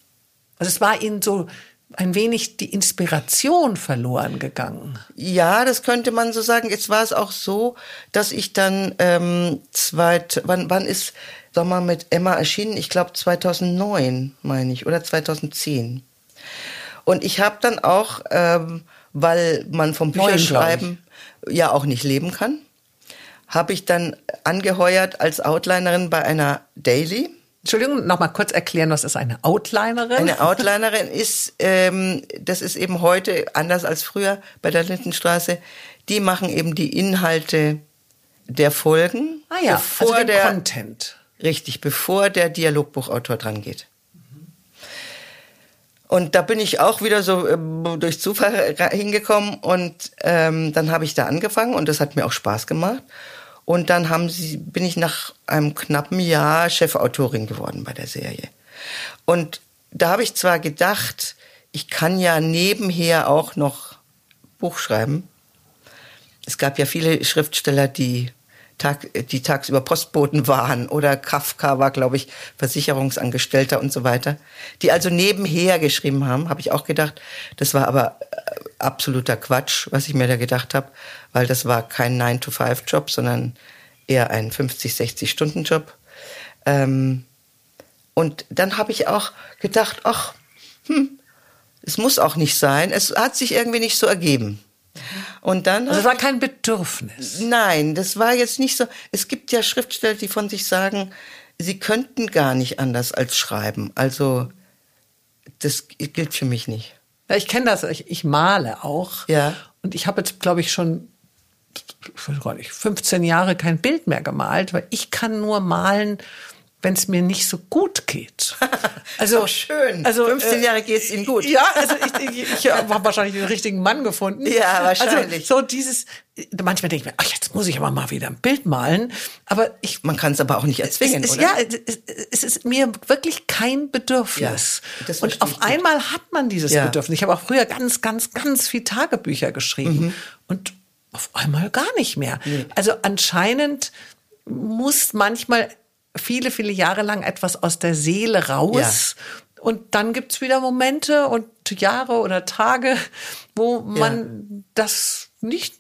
Also es war Ihnen so ein wenig die Inspiration verloren gegangen. Ja, das könnte man so sagen. Jetzt war es auch so, dass ich dann ähm, zweit, wann, wann ist Sommer mit Emma erschienen? Ich glaube 2009, meine ich, oder 2010. Und ich habe dann auch, ähm, weil man vom Bücherschreiben ja auch nicht leben kann, habe ich dann angeheuert als Outlinerin bei einer Daily Entschuldigung, noch mal kurz erklären, was ist eine Outlinerin? Eine Outlinerin ist, ähm, das ist eben heute anders als früher bei der Lindenstraße. Die machen eben die Inhalte der Folgen. Ah ja, bevor also der Content. Richtig, bevor der Dialogbuchautor dran geht. Und da bin ich auch wieder so ähm, durch Zufall hingekommen und ähm, dann habe ich da angefangen und das hat mir auch Spaß gemacht. Und dann haben sie, bin ich nach einem knappen Jahr Chefautorin geworden bei der Serie. Und da habe ich zwar gedacht, ich kann ja nebenher auch noch Buch schreiben. Es gab ja viele Schriftsteller, die Tag, die tagsüber Postboten waren oder Kafka war, glaube ich, Versicherungsangestellter und so weiter, die also nebenher geschrieben haben, habe ich auch gedacht. Das war aber äh, absoluter Quatsch, was ich mir da gedacht habe, weil das war kein 9-to-5-Job, sondern eher ein 50, 60 Stunden Job. Ähm, und dann habe ich auch gedacht, ach, hm, es muss auch nicht sein. Es hat sich irgendwie nicht so ergeben. Und dann. Also es war kein Bedürfnis. Nein, das war jetzt nicht so. Es gibt ja Schriftsteller, die von sich sagen, sie könnten gar nicht anders als schreiben. Also, das gilt für mich nicht. Ja, ich kenne das. Ich, ich, male auch. Ja. Und ich habe jetzt, glaube ich, schon ich weiß gar nicht, 15 Jahre kein Bild mehr gemalt, weil ich kann nur malen, wenn es mir nicht so gut geht. Also schön. Also 15 äh, Jahre geht es Ihnen gut. Ja, also ich, ich, ich habe wahrscheinlich den richtigen Mann gefunden. Ja, wahrscheinlich. Also so dieses manchmal denke ich mir, ach, jetzt muss ich aber mal wieder ein Bild malen, aber ich man kann es aber auch nicht erzwingen, es ist, oder? Ja, es ist mir wirklich kein Bedürfnis. Ja, und auf einmal hat man dieses ja. Bedürfnis. Ich habe auch früher ganz ganz ganz viel Tagebücher geschrieben mhm. und auf einmal gar nicht mehr. Nee. Also anscheinend muss manchmal viele, viele Jahre lang etwas aus der Seele raus. Ja. Und dann gibt's wieder Momente und Jahre oder Tage, wo man ja. das nicht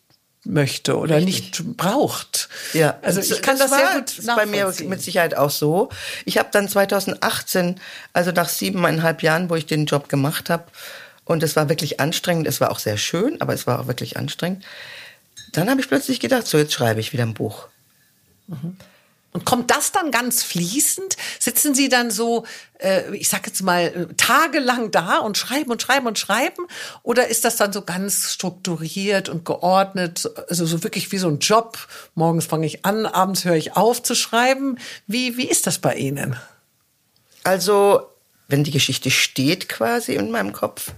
möchte oder Richtig. nicht braucht. Ja, also ich kann das, das sehr gut bei mir mit Sicherheit auch so. Ich habe dann 2018, also nach siebeneinhalb Jahren, wo ich den Job gemacht habe, und es war wirklich anstrengend, es war auch sehr schön, aber es war auch wirklich anstrengend. Dann habe ich plötzlich gedacht, so jetzt schreibe ich wieder ein Buch. Mhm. Und kommt das dann ganz fließend? Sitzen Sie dann so, äh, ich sag jetzt mal, tagelang da und schreiben und schreiben und schreiben? Oder ist das dann so ganz strukturiert und geordnet, also so wirklich wie so ein Job? Morgens fange ich an, abends höre ich auf zu schreiben. Wie, wie ist das bei Ihnen? Also, wenn die Geschichte steht quasi in meinem Kopf,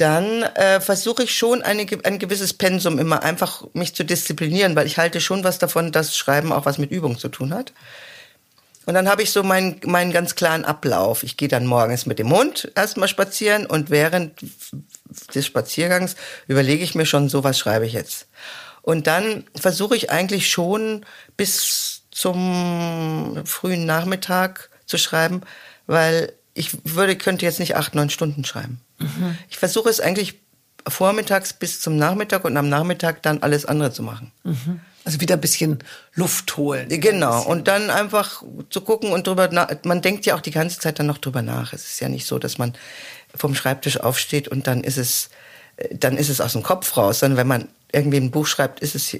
dann äh, versuche ich schon eine, ein gewisses Pensum immer einfach mich zu disziplinieren, weil ich halte schon was davon, dass Schreiben auch was mit Übung zu tun hat. Und dann habe ich so meinen, meinen ganz klaren Ablauf. Ich gehe dann morgens mit dem Hund erstmal spazieren und während des Spaziergangs überlege ich mir schon, so was schreibe ich jetzt. Und dann versuche ich eigentlich schon bis zum frühen Nachmittag zu schreiben, weil ich würde, könnte jetzt nicht acht, neun Stunden schreiben. Mhm. Ich versuche es eigentlich vormittags bis zum Nachmittag und am Nachmittag dann alles andere zu machen. Mhm. Also wieder ein bisschen Luft holen. Genau. Und dann einfach zu gucken und drüber nach. Man denkt ja auch die ganze Zeit dann noch drüber nach. Es ist ja nicht so, dass man vom Schreibtisch aufsteht und dann ist es, dann ist es aus dem Kopf raus. Sondern wenn man irgendwie ein Buch schreibt, ist es,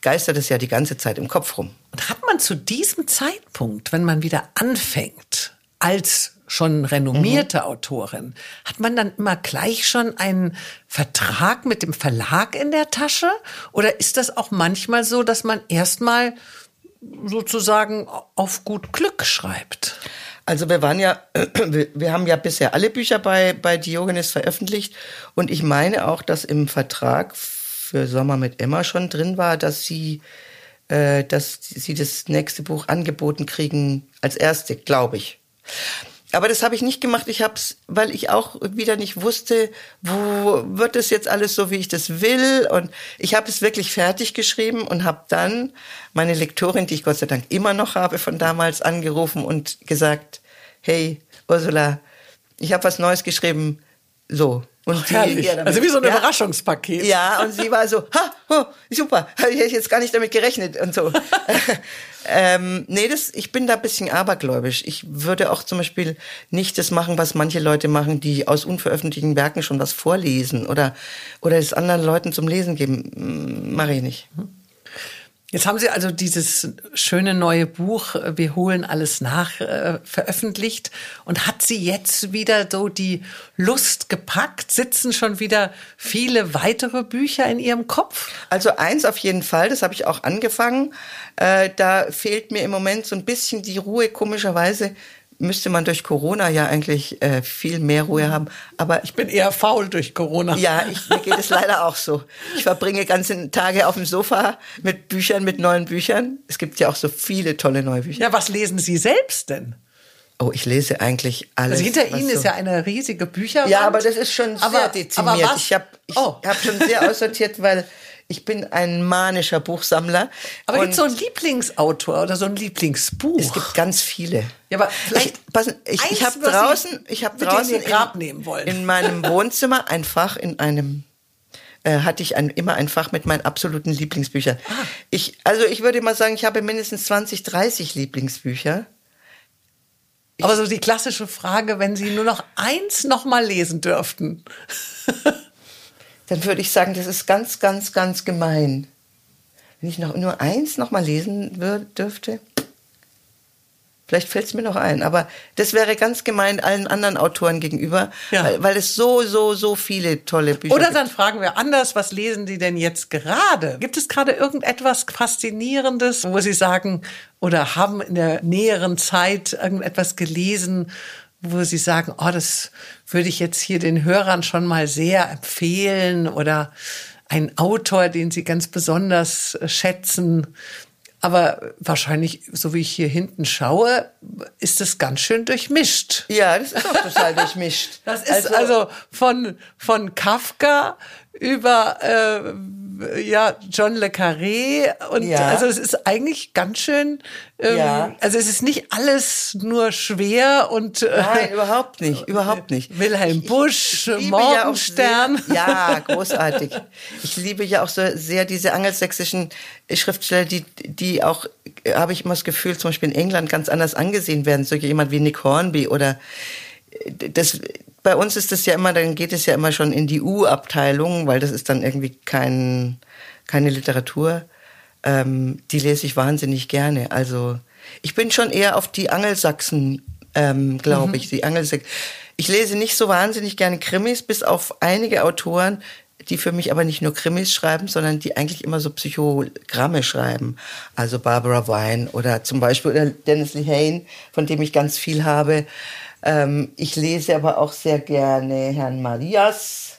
geistert es ja die ganze Zeit im Kopf rum. Und hat man zu diesem Zeitpunkt, wenn man wieder anfängt, als schon renommierte mhm. Autorin, hat man dann immer gleich schon einen Vertrag mit dem Verlag in der Tasche? Oder ist das auch manchmal so, dass man erstmal sozusagen auf gut Glück schreibt? Also wir waren ja, wir haben ja bisher alle Bücher bei, bei Diogenes veröffentlicht und ich meine auch, dass im Vertrag für Sommer mit Emma schon drin war, dass sie, äh, dass sie das nächste Buch angeboten kriegen als erste, glaube ich. Aber das habe ich nicht gemacht. Ich habe es, weil ich auch wieder nicht wusste, wo wird es jetzt alles so, wie ich das will. Und ich habe es wirklich fertig geschrieben und habe dann meine Lektorin, die ich Gott sei Dank immer noch habe von damals, angerufen und gesagt, hey Ursula, ich habe was Neues geschrieben. So, und Ach, die, also wie so ein ja, Überraschungspaket. Ja, und sie war so, ha, oh, super, habe ich jetzt gar nicht damit gerechnet und so. ähm, nee, das, ich bin da ein bisschen abergläubisch. Ich würde auch zum Beispiel nicht das machen, was manche Leute machen, die aus unveröffentlichten Werken schon was vorlesen oder, oder es anderen Leuten zum Lesen geben. Mache ich nicht. Hm. Jetzt haben Sie also dieses schöne neue Buch Wir holen alles nach äh, veröffentlicht und hat Sie jetzt wieder so die Lust gepackt? Sitzen schon wieder viele weitere Bücher in Ihrem Kopf? Also eins auf jeden Fall, das habe ich auch angefangen. Äh, da fehlt mir im Moment so ein bisschen die Ruhe, komischerweise müsste man durch Corona ja eigentlich äh, viel mehr Ruhe haben. Aber ich bin eher faul durch Corona. Ja, ich, mir geht es leider auch so. Ich verbringe ganze Tage auf dem Sofa mit Büchern, mit neuen Büchern. Es gibt ja auch so viele tolle neue Bücher. Ja, was lesen Sie selbst denn? Oh, ich lese eigentlich alles. Also hinter Ihnen so ist ja eine riesige Bücherwand. Ja, aber das ist schon sehr aber, dezimiert. Aber was? Ich habe ich oh. hab schon sehr aussortiert, weil ich bin ein manischer Buchsammler. Aber gibt es so einen Lieblingsautor oder so ein Lieblingsbuch? Es gibt ganz viele. Ja, aber vielleicht ich, passen, ich, ich habe draußen, ich habe draußen in, in meinem Wohnzimmer ein Fach in einem äh, hatte ich ein, immer ein Fach mit meinen absoluten Lieblingsbüchern. Ah. Ich, also ich würde mal sagen, ich habe mindestens 20, 30 Lieblingsbücher. Aber so die klassische Frage, wenn Sie nur noch eins noch mal lesen dürften. dann würde ich sagen, das ist ganz, ganz, ganz gemein. Wenn ich noch nur eins noch mal lesen dürfte, vielleicht fällt es mir noch ein, aber das wäre ganz gemein allen anderen Autoren gegenüber, ja. weil, weil, es so, so, so viele tolle Bücher Oder dann fragen wir anders, was lesen Sie denn jetzt gerade? Gibt es gerade irgendetwas Faszinierendes, wo Sie sagen, oder haben in der näheren Zeit irgendetwas gelesen, wo Sie sagen, oh, das würde ich jetzt hier den Hörern schon mal sehr empfehlen oder ein Autor, den Sie ganz besonders äh, schätzen. Aber wahrscheinlich, so wie ich hier hinten schaue, ist es ganz schön durchmischt. Ja, das ist auch total durchmischt. Das ist also, also von, von Kafka über äh, ja John le Carré und ja. also es ist eigentlich ganz schön ähm, ja. also es ist nicht alles nur schwer und äh, nein überhaupt nicht überhaupt nicht Wilhelm Busch ich, ich Morgenstern ja, ja großartig ich liebe ja auch so sehr diese angelsächsischen Schriftsteller die die auch habe ich immer das Gefühl zum Beispiel in England ganz anders angesehen werden so jemand wie Nick Hornby oder das bei uns ist es ja immer, dann geht es ja immer schon in die U-Abteilung, weil das ist dann irgendwie kein, keine Literatur. Ähm, die lese ich wahnsinnig gerne. Also ich bin schon eher auf die Angelsachsen, ähm, glaube mhm. ich. Die Angelsachsen. Ich lese nicht so wahnsinnig gerne Krimis, bis auf einige Autoren, die für mich aber nicht nur Krimis schreiben, sondern die eigentlich immer so Psychogramme schreiben. Also Barbara Wine oder zum Beispiel Dennis Lehane, von dem ich ganz viel habe. Ähm, ich lese aber auch sehr gerne Herrn Marias.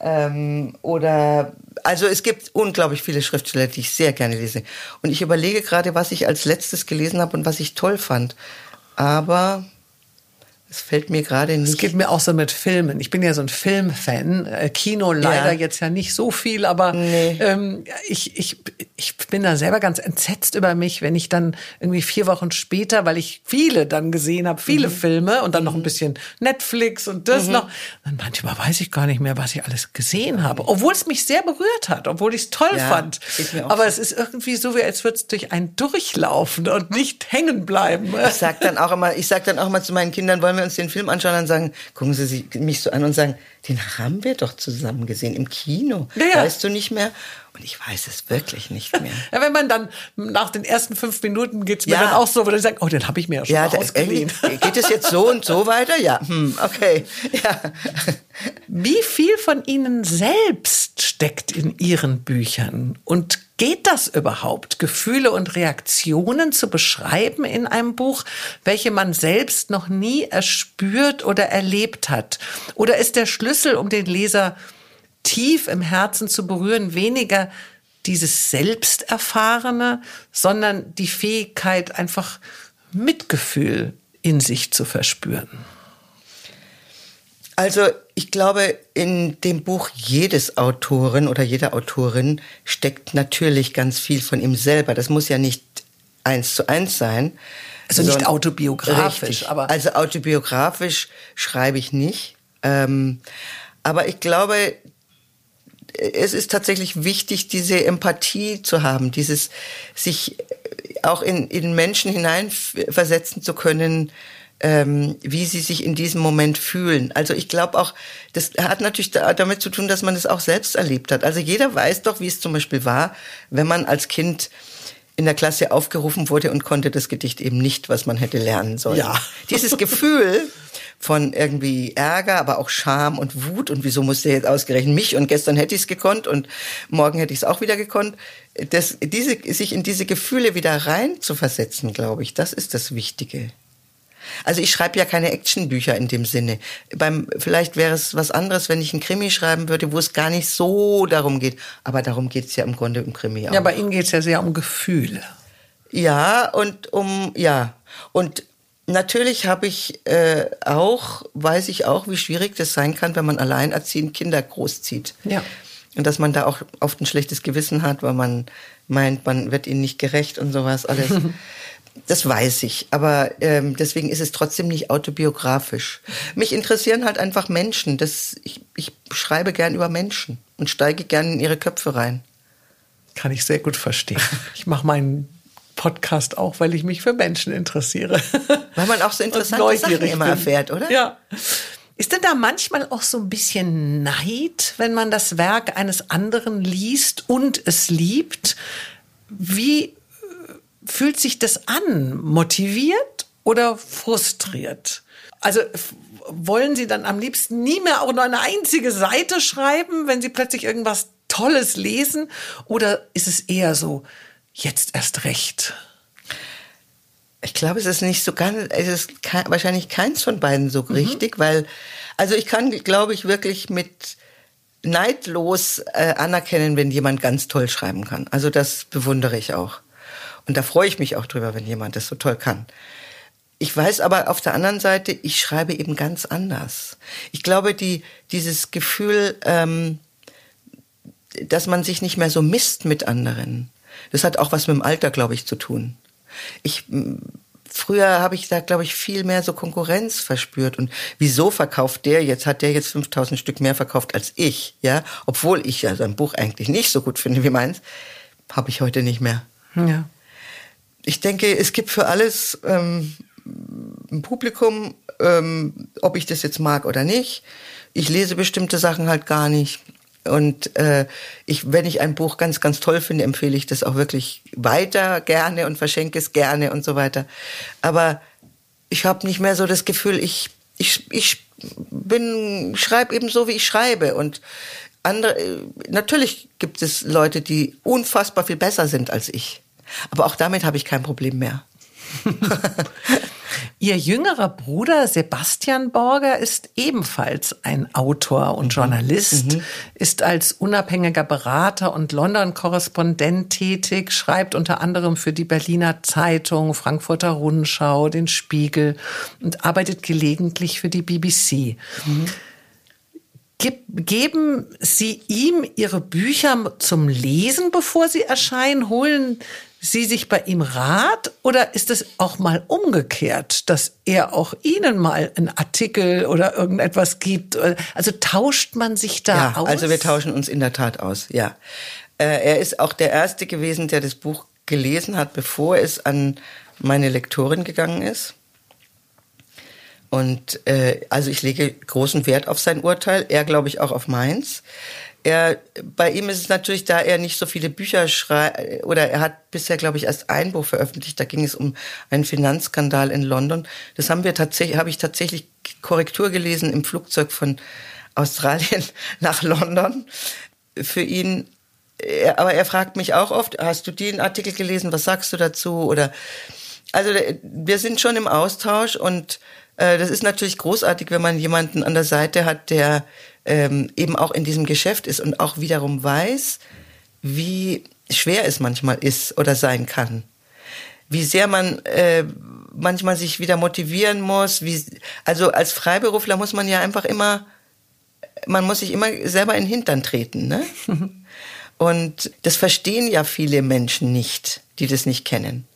Ähm, oder, also es gibt unglaublich viele Schriftsteller, die ich sehr gerne lese. Und ich überlege gerade, was ich als letztes gelesen habe und was ich toll fand. Aber es fällt mir gerade nicht. Es geht mir auch so mit Filmen. Ich bin ja so ein Filmfan. Äh, Kino leider ja. jetzt ja nicht so viel, aber nee. ähm, ich, ich, ich bin da selber ganz entsetzt über mich, wenn ich dann irgendwie vier Wochen später, weil ich viele dann gesehen habe, viele mhm. Filme und dann noch ein mhm. bisschen Netflix und das mhm. noch, dann manchmal weiß ich gar nicht mehr, was ich alles gesehen habe. Obwohl es mich sehr berührt hat, obwohl ich es toll ja, fand. Aber so. es ist irgendwie so, wie als würde es durch einen durchlaufen und nicht hängen bleiben. Ich sag dann auch immer, ich sag dann auch mal zu meinen Kindern, wollen wir wir uns den Film anschauen und sagen, gucken Sie mich so an und sagen, den haben wir doch zusammen gesehen im Kino. Ja. Weißt du nicht mehr? Und ich weiß es wirklich nicht mehr. ja, wenn man dann nach den ersten fünf Minuten geht es mir ja. dann auch so, wo dann sagt, oh, den habe ich mir ja schon ja, ausgeliehen. Geht es jetzt so und so weiter? Ja, hm, okay. Ja. Wie viel von Ihnen selbst steckt in Ihren Büchern? Und geht das überhaupt, Gefühle und Reaktionen zu beschreiben in einem Buch, welche man selbst noch nie erspürt oder erlebt hat? Oder ist der Schlüssel, um den Leser tief im Herzen zu berühren, weniger dieses Selbsterfahrene, sondern die Fähigkeit, einfach Mitgefühl in sich zu verspüren. Also ich glaube, in dem Buch jedes Autoren oder jeder Autorin steckt natürlich ganz viel von ihm selber. Das muss ja nicht eins zu eins sein. Also nicht autobiografisch, richtig. aber. Also autobiografisch schreibe ich nicht. Ähm, aber ich glaube, es ist tatsächlich wichtig, diese Empathie zu haben, dieses sich auch in, in Menschen hineinversetzen zu können, ähm, wie sie sich in diesem Moment fühlen. Also ich glaube auch, das hat natürlich damit zu tun, dass man es auch selbst erlebt hat. Also jeder weiß doch, wie es zum Beispiel war, wenn man als Kind in der Klasse aufgerufen wurde und konnte das Gedicht eben nicht, was man hätte lernen sollen. Ja. Dieses Gefühl, von irgendwie Ärger, aber auch Scham und Wut und wieso musste jetzt ausgerechnet mich und gestern hätte ich es gekonnt und morgen hätte ich es auch wieder gekonnt. Das, diese, sich in diese Gefühle wieder rein zu versetzen, glaube ich, das ist das Wichtige. Also ich schreibe ja keine Actionbücher in dem Sinne. Beim, vielleicht wäre es was anderes, wenn ich einen Krimi schreiben würde, wo es gar nicht so darum geht. Aber darum geht es ja im Grunde im Krimi auch. Ja, bei Ihnen geht es ja sehr um Gefühle. Ja, und um, ja. Und natürlich habe ich äh, auch, weiß ich auch, wie schwierig das sein kann, wenn man alleinerziehend Kinder großzieht. Ja. Und dass man da auch oft ein schlechtes Gewissen hat, weil man meint, man wird ihnen nicht gerecht und sowas alles. Das weiß ich, aber ähm, deswegen ist es trotzdem nicht autobiografisch. Mich interessieren halt einfach Menschen. Das, ich, ich schreibe gern über Menschen und steige gern in ihre Köpfe rein. Kann ich sehr gut verstehen. Ich mache meinen Podcast auch, weil ich mich für Menschen interessiere. Weil man auch so interessante Sachen immer bin. erfährt, oder? Ja. Ist denn da manchmal auch so ein bisschen Neid, wenn man das Werk eines anderen liest und es liebt? Wie fühlt sich das an? Motiviert oder frustriert? Also wollen Sie dann am liebsten nie mehr auch nur eine einzige Seite schreiben, wenn Sie plötzlich irgendwas Tolles lesen? Oder ist es eher so, jetzt erst recht? Ich glaube, es ist nicht so ganz, es ist kein, wahrscheinlich keins von beiden so mhm. richtig, weil, also ich kann, glaube ich, wirklich mit neidlos äh, anerkennen, wenn jemand ganz toll schreiben kann. Also das bewundere ich auch. Und da freue ich mich auch drüber, wenn jemand das so toll kann. Ich weiß aber auf der anderen Seite, ich schreibe eben ganz anders. Ich glaube, die, dieses Gefühl, ähm, dass man sich nicht mehr so misst mit anderen, das hat auch was mit dem Alter, glaube ich, zu tun. Ich, früher habe ich da, glaube ich, viel mehr so Konkurrenz verspürt. Und wieso verkauft der jetzt, hat der jetzt 5000 Stück mehr verkauft als ich, ja? Obwohl ich ja sein Buch eigentlich nicht so gut finde wie meins, habe ich heute nicht mehr. Ja ich denke, es gibt für alles ähm, ein Publikum, ähm, ob ich das jetzt mag oder nicht. Ich lese bestimmte Sachen halt gar nicht. Und äh, ich, wenn ich ein Buch ganz, ganz toll finde, empfehle ich das auch wirklich weiter gerne und verschenke es gerne und so weiter. Aber ich habe nicht mehr so das Gefühl, ich, ich, ich bin, schreibe eben so, wie ich schreibe. Und andere, natürlich gibt es Leute, die unfassbar viel besser sind als ich. Aber auch damit habe ich kein Problem mehr. Ihr jüngerer Bruder Sebastian Borger ist ebenfalls ein Autor und mhm. Journalist, mhm. ist als unabhängiger Berater und London-Korrespondent tätig, schreibt unter anderem für die Berliner Zeitung, Frankfurter Rundschau, den Spiegel und arbeitet gelegentlich für die BBC. Mhm. Geben Sie ihm Ihre Bücher zum Lesen, bevor sie erscheinen? Holen Sie sich bei ihm Rat oder ist es auch mal umgekehrt, dass er auch Ihnen mal einen Artikel oder irgendetwas gibt? Also tauscht man sich da ja, aus? Also wir tauschen uns in der Tat aus, ja. Äh, er ist auch der Erste gewesen, der das Buch gelesen hat, bevor es an meine Lektorin gegangen ist. Und äh, also ich lege großen Wert auf sein Urteil, er glaube ich auch auf meins er, bei ihm ist es natürlich, da er nicht so viele Bücher schreibt, oder er hat bisher, glaube ich, erst ein Buch veröffentlicht, da ging es um einen Finanzskandal in London. Das haben wir tatsächlich, habe ich tatsächlich Korrektur gelesen im Flugzeug von Australien nach London. Für ihn, er, aber er fragt mich auch oft, hast du den Artikel gelesen, was sagst du dazu? Oder, also wir sind schon im Austausch und äh, das ist natürlich großartig, wenn man jemanden an der Seite hat, der ähm, eben auch in diesem Geschäft ist und auch wiederum weiß, wie schwer es manchmal ist oder sein kann. Wie sehr man äh, manchmal sich wieder motivieren muss. Wie, also als Freiberufler muss man ja einfach immer, man muss sich immer selber in den Hintern treten. Ne? und das verstehen ja viele Menschen nicht, die das nicht kennen.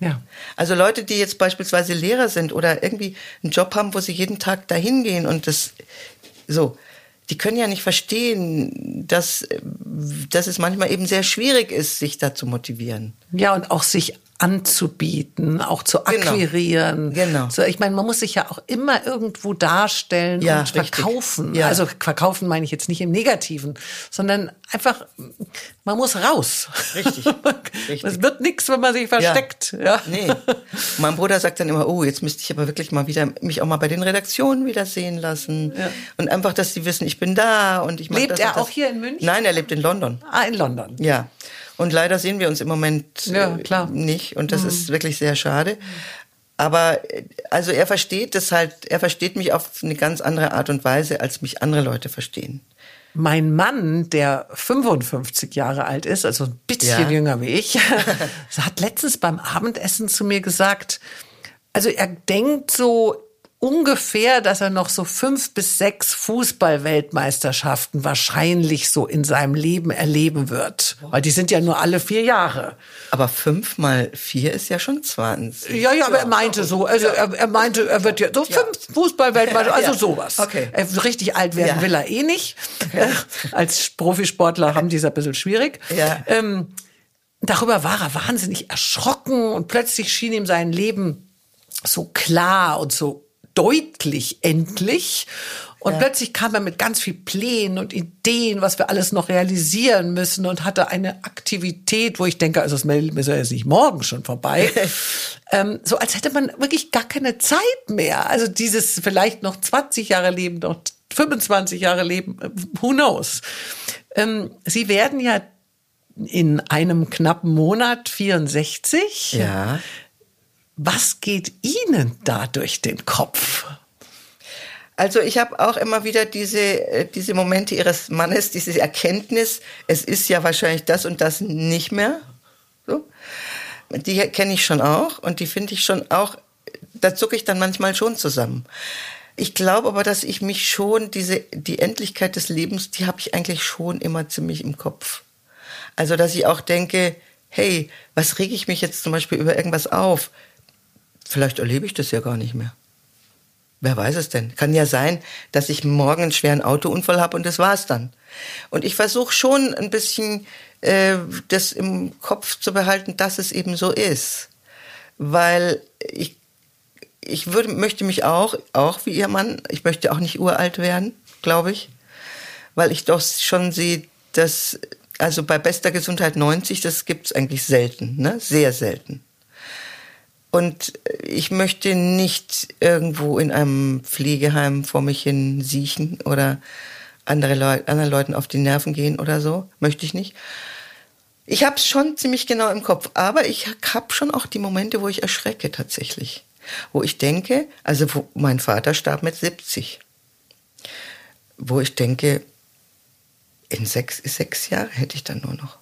Ja. Also Leute, die jetzt beispielsweise Lehrer sind oder irgendwie einen Job haben, wo sie jeden Tag dahin gehen und das so, die können ja nicht verstehen, dass, dass es manchmal eben sehr schwierig ist, sich da zu motivieren. Ja, und auch sich anzubieten, auch zu genau. akquirieren. Genau. genau. So, ich meine, man muss sich ja auch immer irgendwo darstellen ja, und verkaufen. Ja. Also verkaufen meine ich jetzt nicht im Negativen, sondern einfach, man muss raus. Richtig. Richtig. Es wird nichts, wenn man sich versteckt. Ja. ja. Nee. Mein Bruder sagt dann immer, oh, jetzt müsste ich aber wirklich mal wieder mich auch mal bei den Redaktionen wieder sehen lassen. Ja. Und einfach, dass sie wissen, ich bin da und ich Lebt das er auch hier in München? Nein, er lebt in London. Ah, in London. Ja. Und leider sehen wir uns im Moment ja, äh, nicht. Und das mhm. ist wirklich sehr schade. Aber äh, also er versteht das halt, er versteht mich auf eine ganz andere Art und Weise, als mich andere Leute verstehen. Mein Mann, der 55 Jahre alt ist, also ein bisschen Ja. jünger wie ich, hat letztens beim Abendessen zu mir gesagt, also er denkt so ungefähr, dass er noch so fünf bis sechs Fußball-Weltmeisterschaften wahrscheinlich so in seinem Leben erleben wird. Weil die sind ja nur alle vier Jahre. Aber fünf mal vier ist ja schon 20. Ja, ja, aber er meinte so, also er, er meinte, er wird ja so fünf Fußball-Weltmeister, also Ja. sowas. Okay. Er, richtig alt werden Ja. will er eh nicht. Als Profisportler haben die es ein bisschen schwierig. Ja. Ähm, darüber war er wahnsinnig erschrocken und plötzlich schien ihm sein Leben so klar und so deutlich endlich. Und plötzlich kam er mit ganz viel Plänen und Ideen, was wir alles noch realisieren müssen und hatte eine Aktivität, wo ich denke, also es ist ja jetzt nicht morgen schon vorbei. ähm, so als hätte man wirklich gar keine Zeit mehr. Also dieses vielleicht noch 20 Jahre leben, noch 25 Jahre leben, who knows. Ähm, Sie werden ja in einem knappen Monat 64. Ja. Was geht Ihnen da durch den Kopf? Also ich habe auch immer wieder diese, äh, diese Momente ihres Mannes, diese Erkenntnis, es ist ja wahrscheinlich das und das nicht mehr. So. Die kenne ich schon auch und die finde ich schon auch, da zucke ich dann manchmal schon zusammen. Ich glaube aber, dass ich mich schon, diese, die Endlichkeit des Lebens, die habe ich eigentlich schon immer ziemlich im Kopf. Also, dass ich auch denke, hey, was rege ich mich jetzt zum Beispiel über irgendwas auf? Vielleicht erlebe ich das ja gar nicht mehr. Wer weiß es denn? Kann ja sein, dass ich morgen einen schweren Autounfall habe und das war's dann. Und ich versuche schon ein bisschen äh, das im Kopf zu behalten, dass es eben so ist. Weil ich, ich würde, möchte mich auch, auch wie ihr Mann, ich möchte auch nicht uralt werden, glaube ich. Weil ich doch schon sehe, dass, also bei bester Gesundheit 90, das gibt's eigentlich selten, ne? Sehr selten. Und ich möchte nicht irgendwo in einem Pflegeheim vor mich hin siechen oder andere Leu anderen Leuten auf die Nerven gehen oder so. Möchte ich nicht. Ich habe es schon ziemlich genau im Kopf, aber ich habe schon auch die Momente, wo ich erschrecke tatsächlich. Wo ich denke, also wo, mein Vater starb mit 70. Wo ich denke, in sechs, sechs Jahre hätte ich dann nur noch.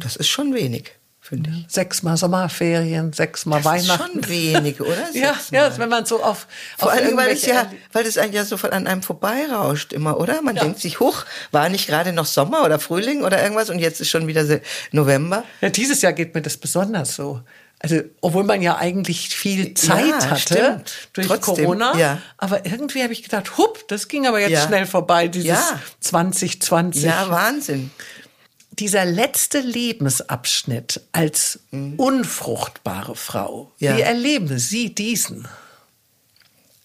Das ist schon wenig, finde ich. Sechsmal Sommerferien, sechsmal Das ist Weihnachten. schon wenig, oder? ja, ja, wenn man so auf, Vor auf allem, weil es ja, weil es ja so von an einem vorbeirauscht immer, oder? Man denkt sich, huch, war nicht gerade noch Sommer oder Frühling oder irgendwas und jetzt ist schon wieder November. Ja, dieses Jahr geht mir das besonders so. Also, obwohl man ja eigentlich viel Zeit Ja, hatte stimmt. durch Trotzdem, Corona. ja. Aber irgendwie habe ich gedacht, hupp, das ging aber jetzt Ja. schnell vorbei, dieses Ja. 2020. Ja, Wahnsinn. Dieser letzte Lebensabschnitt als unfruchtbare Frau. Ja. Wie erleben Sie diesen?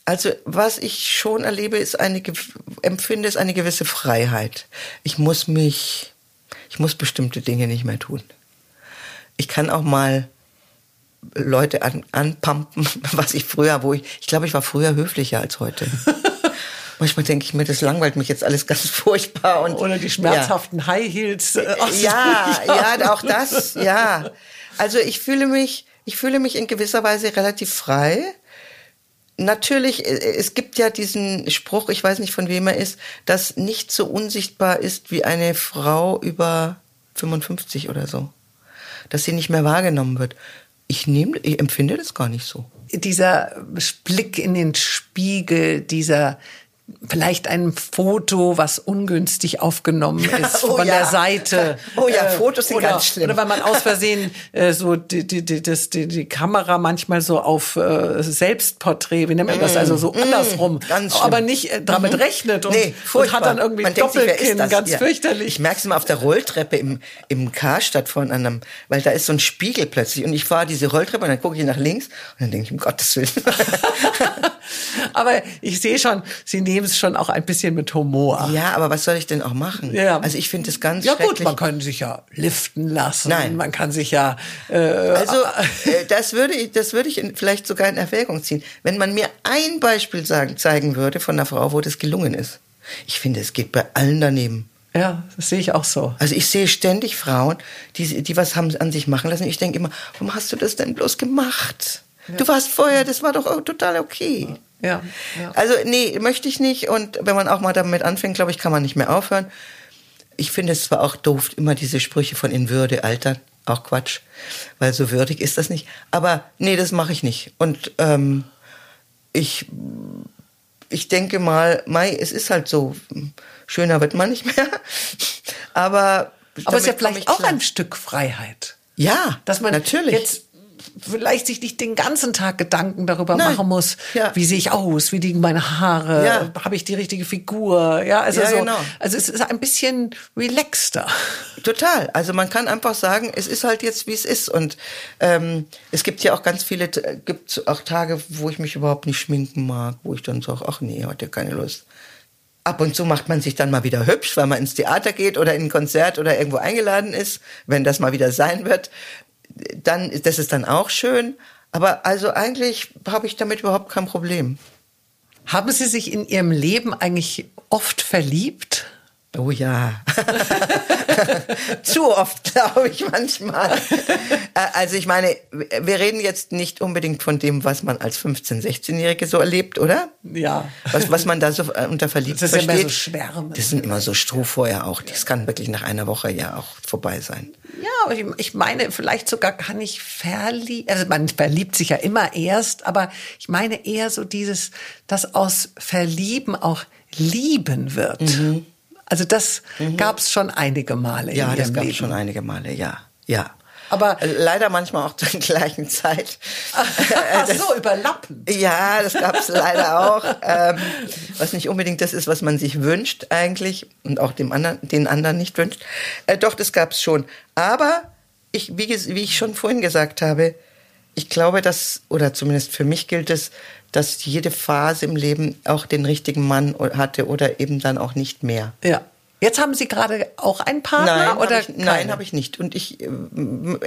Also, was ich schon erlebe, ist eine, empfinde, ist eine gewisse Freiheit. Ich muss mich, ich muss bestimmte Dinge nicht mehr tun. Ich kann auch mal Leute an, anpumpen, was ich früher, wo ich, ich glaube, ich war früher höflicher als heute. Manchmal denke ich mir, das langweilt mich jetzt alles ganz furchtbar und Oder die schmerzhaften High Heels. äh, ja, ja, auch das, ja. Also ich fühle mich, ich fühle mich in gewisser Weise relativ frei. Natürlich, äh, es gibt ja diesen Spruch, ich weiß nicht von wem er ist, dass nicht so unsichtbar ist wie eine Frau über 55 oder so. Dass sie nicht mehr wahrgenommen wird. Ich nehme, ich empfinde das gar nicht so. dieser Blick in den Spiegel, dieser vielleicht ein Foto, was ungünstig aufgenommen ist Oh von ja. der Seite. Oh ja, Fotos sind oder, ganz schlimm. Oder wenn man aus Versehen äh, so die, die, die, das, die, die Kamera manchmal so auf äh, Selbstporträt, wie nennt man das, also so andersrum, Mm, ganz schlimm. aber nicht äh, damit Mhm. rechnet und, Nee, und hat dann irgendwie Man sich, Doppelkinn, das? ganz Ja. fürchterlich. Ich merke es immer auf der Rolltreppe im, im Karstadt von einem, weil da ist so ein Spiegel plötzlich und ich fahre diese Rolltreppe und dann gucke ich nach links und dann denke ich, um Gottes Willen. Aber ich sehe schon, Sie nehmen es schon auch ein bisschen mit Humor. ja, aber was soll ich denn auch machen? Ja. Also ich finde es ganz Ja gut, man kann sich ja liften lassen. Nein. Man kann sich ja äh, Also äh, das würde ich, das würde ich vielleicht sogar in Erwägung ziehen, wenn man mir ein Beispiel sagen, zeigen würde von einer Frau, wo das gelungen ist. Ich finde, es geht bei allen daneben. Ja, das sehe ich auch so. Also ich sehe ständig Frauen, die, die was haben an sich machen lassen. Ich denke immer, warum hast du das denn bloß gemacht? Du warst vorher, das war doch total okay. Ja, ja. Also nee, möchte ich nicht. Und wenn man auch mal damit anfängt, glaube ich, kann man nicht mehr aufhören. Ich finde es zwar auch doof, immer diese Sprüche von in Würde altern, auch Quatsch, weil so würdig ist das nicht. Aber nee, das mache ich nicht. Und ähm, ich, ich denke mal, Mai, es ist halt so, schöner wird man nicht mehr. Aber Aber es ist ja vielleicht ich auch klar. ein Stück Freiheit. Ja, Dass man natürlich. jetzt vielleicht sich nicht den ganzen Tag Gedanken darüber Nein. machen muss, Ja. wie sehe ich aus, wie liegen meine Haare, Ja. habe ich die richtige Figur, ja, also Ja, so, genau. also es ist ein bisschen relaxter. Total. Also man kann einfach sagen, es ist halt jetzt, wie es ist. Und ähm, es gibt ja auch ganz viele, äh, gibt auch Tage, wo ich mich überhaupt nicht schminken mag, wo ich dann sage, ach nee, heute keine Lust. Ab und zu macht man sich dann mal wieder hübsch, weil man ins Theater geht oder in ein Konzert oder irgendwo eingeladen ist, wenn das mal wieder sein wird. Dann, das ist dann auch schön. Aber also eigentlich habe ich damit überhaupt kein Problem. Haben Sie sich in Ihrem Leben eigentlich oft verliebt? Oh ja. Zu oft, glaube ich, manchmal. Äh, Also ich meine, wir reden jetzt nicht unbedingt von dem, was man als 15-, 16-Jährige so erlebt, oder? Ja. Was, was man da so äh, unter verliebt Das ist versteht. so Schwärme. Das sind immer so Strohfeuer auch. Das kann wirklich nach einer Woche ja auch vorbei sein. Ja, ich, ich meine, vielleicht sogar kann ich verliebt, also man verliebt sich ja immer erst, aber ich meine eher so dieses, dass aus Verlieben auch lieben wird. Also das gab's schon einige Male Mhm. Ja, in das gab es schon einige Male, ja. Ja. Aber- Äh, leider manchmal auch zur gleichen Zeit. Ach so, überlappen. Ja, das gab es leider auch. Ähm, was nicht unbedingt das ist, was man sich wünscht eigentlich und auch dem anderen, den anderen nicht wünscht. Äh, doch, das gab es schon. Aber ich, wie, wie ich schon vorhin gesagt habe, ich glaube, dass, oder zumindest für mich gilt es, dass jede Phase im Leben auch den richtigen Mann hatte oder eben dann auch nicht mehr. Ja. Jetzt haben Sie gerade auch einen Partner Nein, oder hab ich, nein, habe ich nicht. Und ich, äh,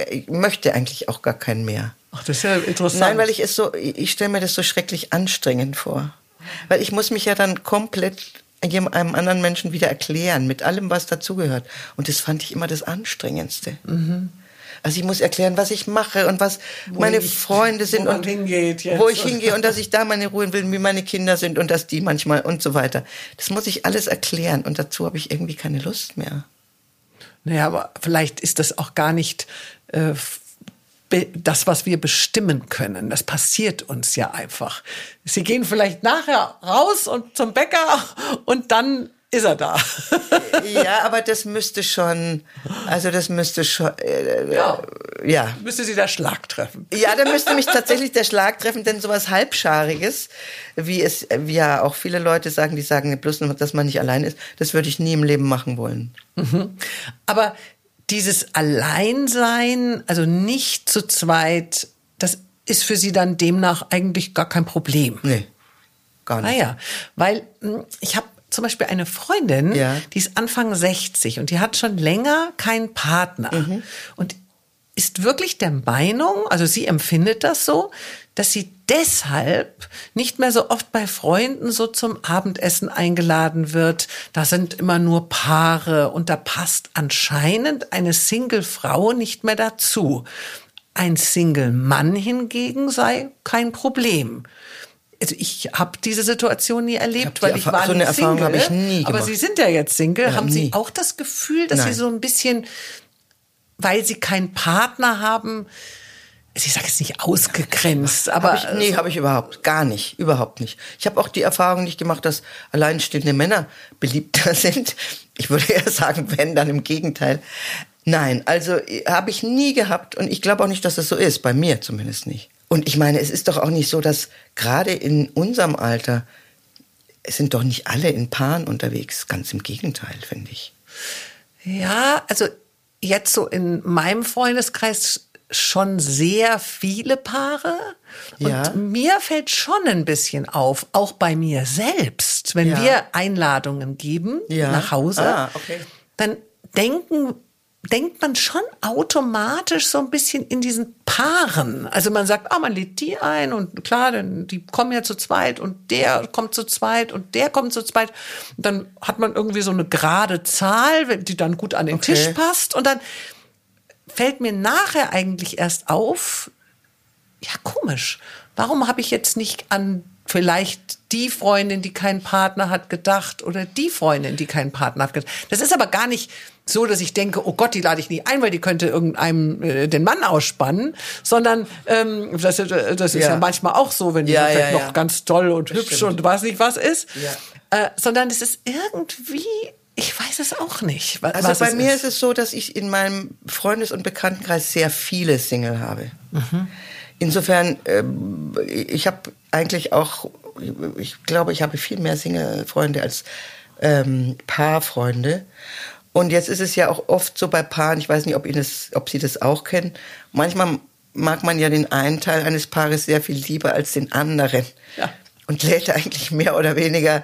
ich möchte eigentlich auch gar keinen mehr. Ach, das ist ja interessant. Nein, weil ich es so, ich stelle mir das so schrecklich anstrengend vor. Weil ich muss mich ja dann komplett einem anderen Menschen wieder erklären, mit allem, was dazugehört. Und das fand ich immer das Anstrengendste. Also ich muss erklären, was ich mache und was meine ich- Freunde sind wo und wo ich hingehe und dass ich da meine Ruhe will, wie meine Kinder sind und dass die manchmal und so weiter. Das muss ich alles erklären und dazu habe ich irgendwie keine Lust mehr. Naja, aber vielleicht ist das auch gar nicht äh, das, was wir bestimmen können. Das passiert uns ja einfach. Sie gehen vielleicht nachher raus und zum Bäcker und dann ist er da. Ja, aber das müsste schon, also das müsste schon, äh, Ja. ja. Müsste sie da Schlag treffen. Ja, da müsste mich tatsächlich der Schlag treffen, denn sowas Halbschariges, wie es, wie ja auch viele Leute sagen, die sagen bloß, nur, dass man nicht allein ist, das würde ich nie im Leben machen wollen. Aber dieses Alleinsein, also nicht zu zweit, das ist für sie dann demnach eigentlich gar kein Problem. Nee, gar nicht. Naja, weil mh, ich habe zum Beispiel eine Freundin, Ja. die ist Anfang 60 und die hat schon länger keinen Partner. Mhm. Und ist wirklich der Meinung, also sie empfindet das so, dass sie deshalb nicht mehr so oft bei Freunden so zum Abendessen eingeladen wird. Da sind immer nur Paare und da passt anscheinend eine Single-Frau nicht mehr dazu. Ein Single-Mann hingegen sei kein Problem. Also ich habe diese Situation nie erlebt, die weil ich war so eine Erfahrung Single. habe ich nie Aber gemacht. Sie sind ja jetzt Single. Ja, haben Sie nie. auch das Gefühl, dass Sie Nein. so ein bisschen, weil Sie keinen Partner haben, ich sage jetzt nicht ausgegrenzt, aber Hab ich, nee, habe ich überhaupt gar nicht, überhaupt nicht. Ich habe auch die Erfahrung nicht gemacht, dass alleinstehende Männer beliebter sind. Ich würde eher sagen, wenn, dann im Gegenteil. Nein, also äh, habe ich nie gehabt und ich glaube auch nicht, dass das so ist, bei mir zumindest nicht. Und ich meine, es ist doch auch nicht so, dass gerade in unserem Alter, es sind doch nicht alle in Paaren unterwegs. Ganz im Gegenteil, finde ich. Ja, also jetzt so in meinem Freundeskreis schon sehr viele Paare. Und Ja. mir fällt schon ein bisschen auf, auch bei mir selbst, wenn Ja. wir Einladungen geben Ja. nach Hause, Ah, okay. dann denken denkt man schon automatisch so ein bisschen in diesen Paaren. Also man sagt, ah, man lädt die ein und klar, denn die kommen ja zu zweit und der kommt zu zweit und der kommt zu zweit. Und dann hat man irgendwie so eine gerade Zahl, die dann gut an den Okay. Tisch passt und dann fällt mir nachher eigentlich erst auf, ja, komisch. Warum habe ich jetzt nicht an vielleicht die Freundin, die keinen Partner hat, gedacht oder die Freundin, die keinen Partner hat gedacht. Das ist aber gar nicht so, dass ich denke, oh Gott, die lade ich nie ein, weil die könnte irgendeinem äh, den Mann ausspannen, sondern ähm, das, äh, das ist ja. ja manchmal auch so, wenn die Ja, ja, noch ganz toll und Das hübsch stimmt. und weiß nicht was ist, äh, sondern es ist irgendwie, ich weiß es auch nicht. Also bei mir ist es so, dass ich in meinem Freundes- und Bekanntenkreis sehr viele Single habe. Insofern, ähm, ich habe eigentlich auch, ich glaube, ich habe viel mehr Single-Freunde als ähm, Paarfreunde. Und jetzt ist es ja auch oft so bei Paaren, ich weiß nicht, ob, Ihnen das, ob Sie das auch kennen, manchmal mag man ja den einen Teil eines Paares sehr viel lieber als den anderen. Ja. Und lädt eigentlich mehr oder weniger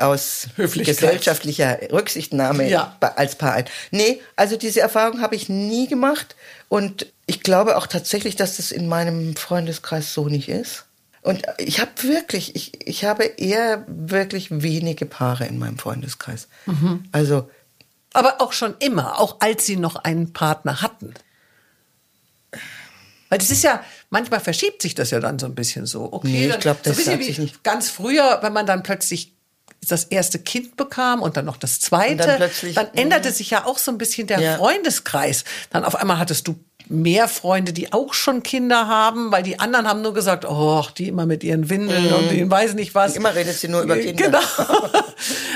aus gesellschaftlicher Rücksichtnahme Ja. als Paar ein. Nee, also diese Erfahrung habe ich nie gemacht und ich glaube auch tatsächlich, dass das in meinem Freundeskreis so nicht ist. Und ich habe wirklich, ich, ich habe eher wirklich wenige Paare in meinem Freundeskreis. Also Aber auch schon immer, auch als sie noch einen Partner hatten. Weil das ist ja, manchmal verschiebt sich das ja dann so ein bisschen so. Okay, Nee, ich dann- glaub, das so ein bisschen wie Ganz früher, wenn man dann plötzlich das erste Kind bekam und dann noch das zweite, dann dann änderte sich ja auch so ein bisschen der Ja. Freundeskreis. Dann auf einmal hattest du mehr Freunde, die auch schon Kinder haben, weil die anderen haben nur gesagt, oh, die immer mit ihren Windeln und die weiß nicht was. Mhm. Immer redet sie nur über Kinder. Genau.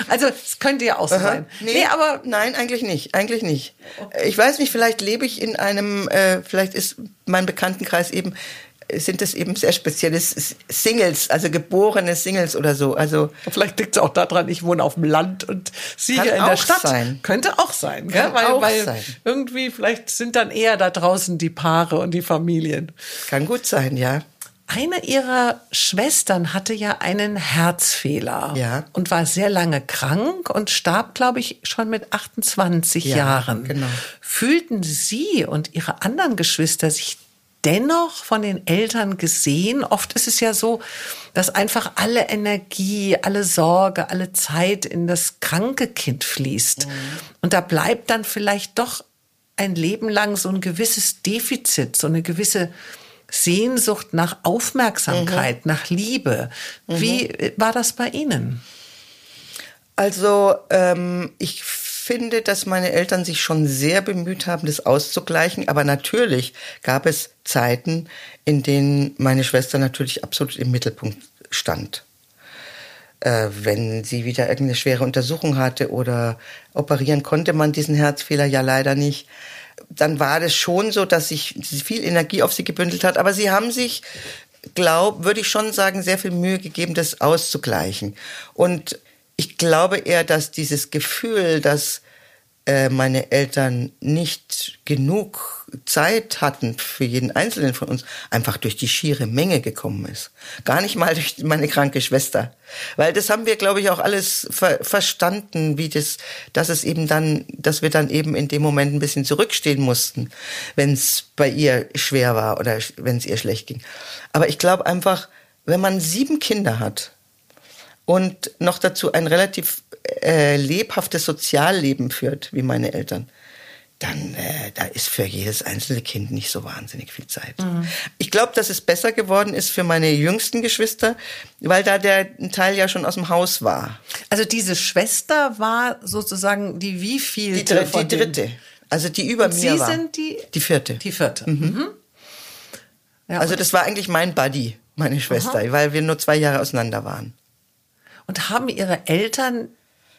Also es könnte ja auch so sein. Nee, aber nein, eigentlich nicht, eigentlich nicht. Ich weiß nicht, vielleicht lebe ich in einem, äh, vielleicht ist mein Bekanntenkreis eben, sind es eben sehr spezielle Singles, also geborene Singles oder so. Also Vielleicht liegt es auch daran, ich wohne auf dem Land und sie hier in der Stadt. sein. Könnte auch sein, gell? Kann weil, auch weil sein. irgendwie vielleicht sind dann eher da draußen die Paare und die Familien. kann gut sein, ja. Eine ihrer Schwestern hatte ja einen Herzfehler Ja. und war sehr lange krank und starb, glaube ich, schon mit 28 Ja, Jahren. genau. Fühlten Sie und Ihre anderen Geschwister sich dennoch von den Eltern gesehen? Oft ist es ja so, dass einfach alle Energie, alle Sorge, alle Zeit in das kranke Kind fließt. Und da bleibt dann vielleicht doch ein Leben lang so ein gewisses Defizit, so eine gewisse Sehnsucht nach Aufmerksamkeit, nach Liebe. Wie äh, war das bei Ihnen? Also ähm, ich finde, dass meine Eltern sich schon sehr bemüht haben, das auszugleichen. Aber natürlich gab es Zeiten, in denen meine Schwester natürlich absolut im Mittelpunkt stand. Äh, wenn sie wieder irgendeine schwere Untersuchung hatte oder operieren konnte man diesen Herzfehler ja leider nicht, dann war das schon so, dass sich viel Energie auf sie gebündelt hat. Aber sie haben sich, glaub, würde ich schon sagen, sehr viel Mühe gegeben, das auszugleichen. Und ich glaube eher, dass dieses Gefühl, dass äh, meine Eltern nicht genug Zeit hatten für jeden Einzelnen von uns, einfach durch die schiere Menge gekommen ist. Gar nicht mal durch meine kranke Schwester. Weil das haben wir, glaube ich, auch alles ver verstanden, wie das, dass es eben dann, dass wir dann eben in dem Moment ein bisschen zurückstehen mussten, wenn es bei ihr schwer war oder wenn es ihr schlecht ging. Aber ich glaube einfach, wenn man sieben Kinder hat, und noch dazu ein relativ äh, lebhaftes Sozialleben führt, wie meine Eltern, dann äh, da ist für jedes einzelne Kind nicht so wahnsinnig viel Zeit. Ich glaube, dass es besser geworden ist für meine jüngsten Geschwister, weil da der Teil ja schon aus dem Haus war. Also diese Schwester war sozusagen die wievielte Die, dr die dritte, also die über Und mir Sie war. sind die die vierte. die vierte. Mhm. Ja, also das war eigentlich mein Buddy, meine Schwester, weil wir nur zwei Jahre auseinander waren. Und haben Ihre Eltern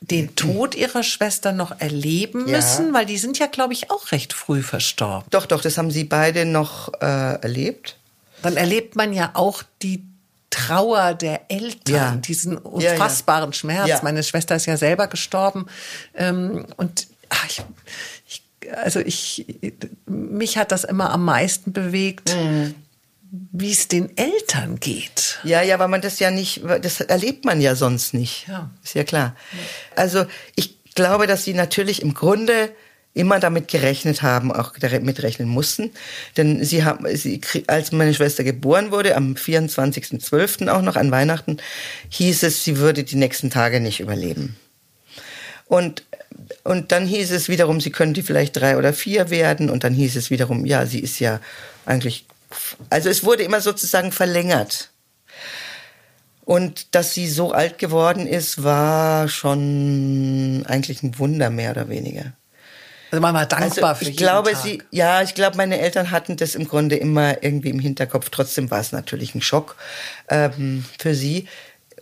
den Tod ihrer Schwester noch erleben Ja. müssen, weil die sind ja, glaube ich, auch recht früh verstorben. Doch, doch, das haben sie beide noch äh, erlebt. Dann erlebt man ja auch die Trauer der Eltern, Ja. diesen Ja, ja. unfassbaren Schmerz. Meine Schwester ist ja selber gestorben. Ähm, und ach, ich, ich, also ich, mich hat das immer am meisten bewegt, Mhm. Wie es den Eltern geht. Ja, ja, weil man das ja nicht, das erlebt man ja sonst nicht. Ja. Ist ja klar. Also ich glaube, dass sie natürlich im Grunde immer damit gerechnet haben, auch damit rechnen mussten. Denn sie haben, sie, als meine Schwester geboren wurde, am 24.12. auch noch an Weihnachten, hieß es, sie würde die nächsten Tage nicht überleben. Und, und dann hieß es wiederum, sie könnte vielleicht drei oder vier werden. Und dann hieß es wiederum, ja, sie ist ja eigentlich also es wurde immer sozusagen verlängert. Und dass sie so alt geworden ist, war schon eigentlich ein Wunder mehr oder weniger. Also man war dankbar also für ich glaube, Tag. sie, ja, ich glaube, meine Eltern hatten das im Grunde immer irgendwie im Hinterkopf. Trotzdem war es natürlich ein Schock ähm, für sie.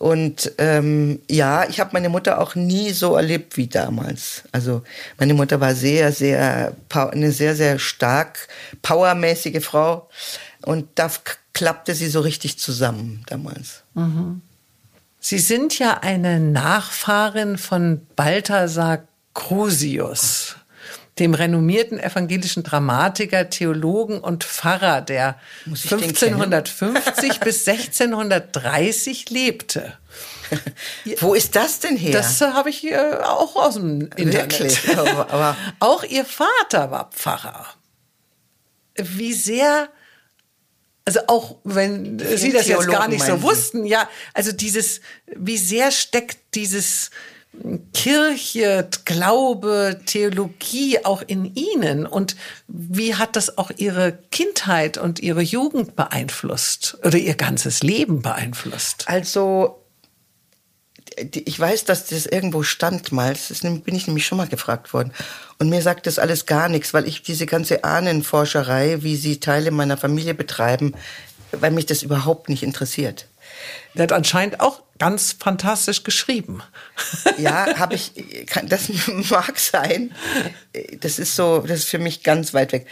Und ähm, ja, ich habe meine Mutter auch nie so erlebt wie damals. Also meine Mutter war sehr, sehr eine sehr, sehr stark powermäßige Frau und da klappte sie so richtig zusammen damals. Mhm. Sie sind ja eine Nachfahrin von Balthasar Crusius dem renommierten evangelischen Dramatiker, Theologen und Pfarrer, der 1550 bis 1630 lebte. Wo ist das denn her? Das äh, habe ich auch aus dem Internet. Wirklich? Aber, auch ihr Vater war Pfarrer. Wie sehr also auch wenn Sie das jetzt gar nicht so wussten, ja, also dieses, wie sehr steckt dieses Kirche, Glaube, Theologie auch in Ihnen? Und wie hat das auch Ihre Kindheit und Ihre Jugend beeinflusst oder Ihr ganzes Leben beeinflusst? Also, ich weiß, dass das irgendwo stand mal. Das bin ich nämlich schon mal gefragt worden. Und mir sagt das alles gar nichts, weil ich diese ganze Ahnenforscherei, wie sie Teile meiner Familie betreiben, weil mich das überhaupt nicht interessiert. Der hat anscheinend auch ganz fantastisch geschrieben. Ja, habe ich, kann, das mag sein. Das ist so, das ist für mich ganz weit weg.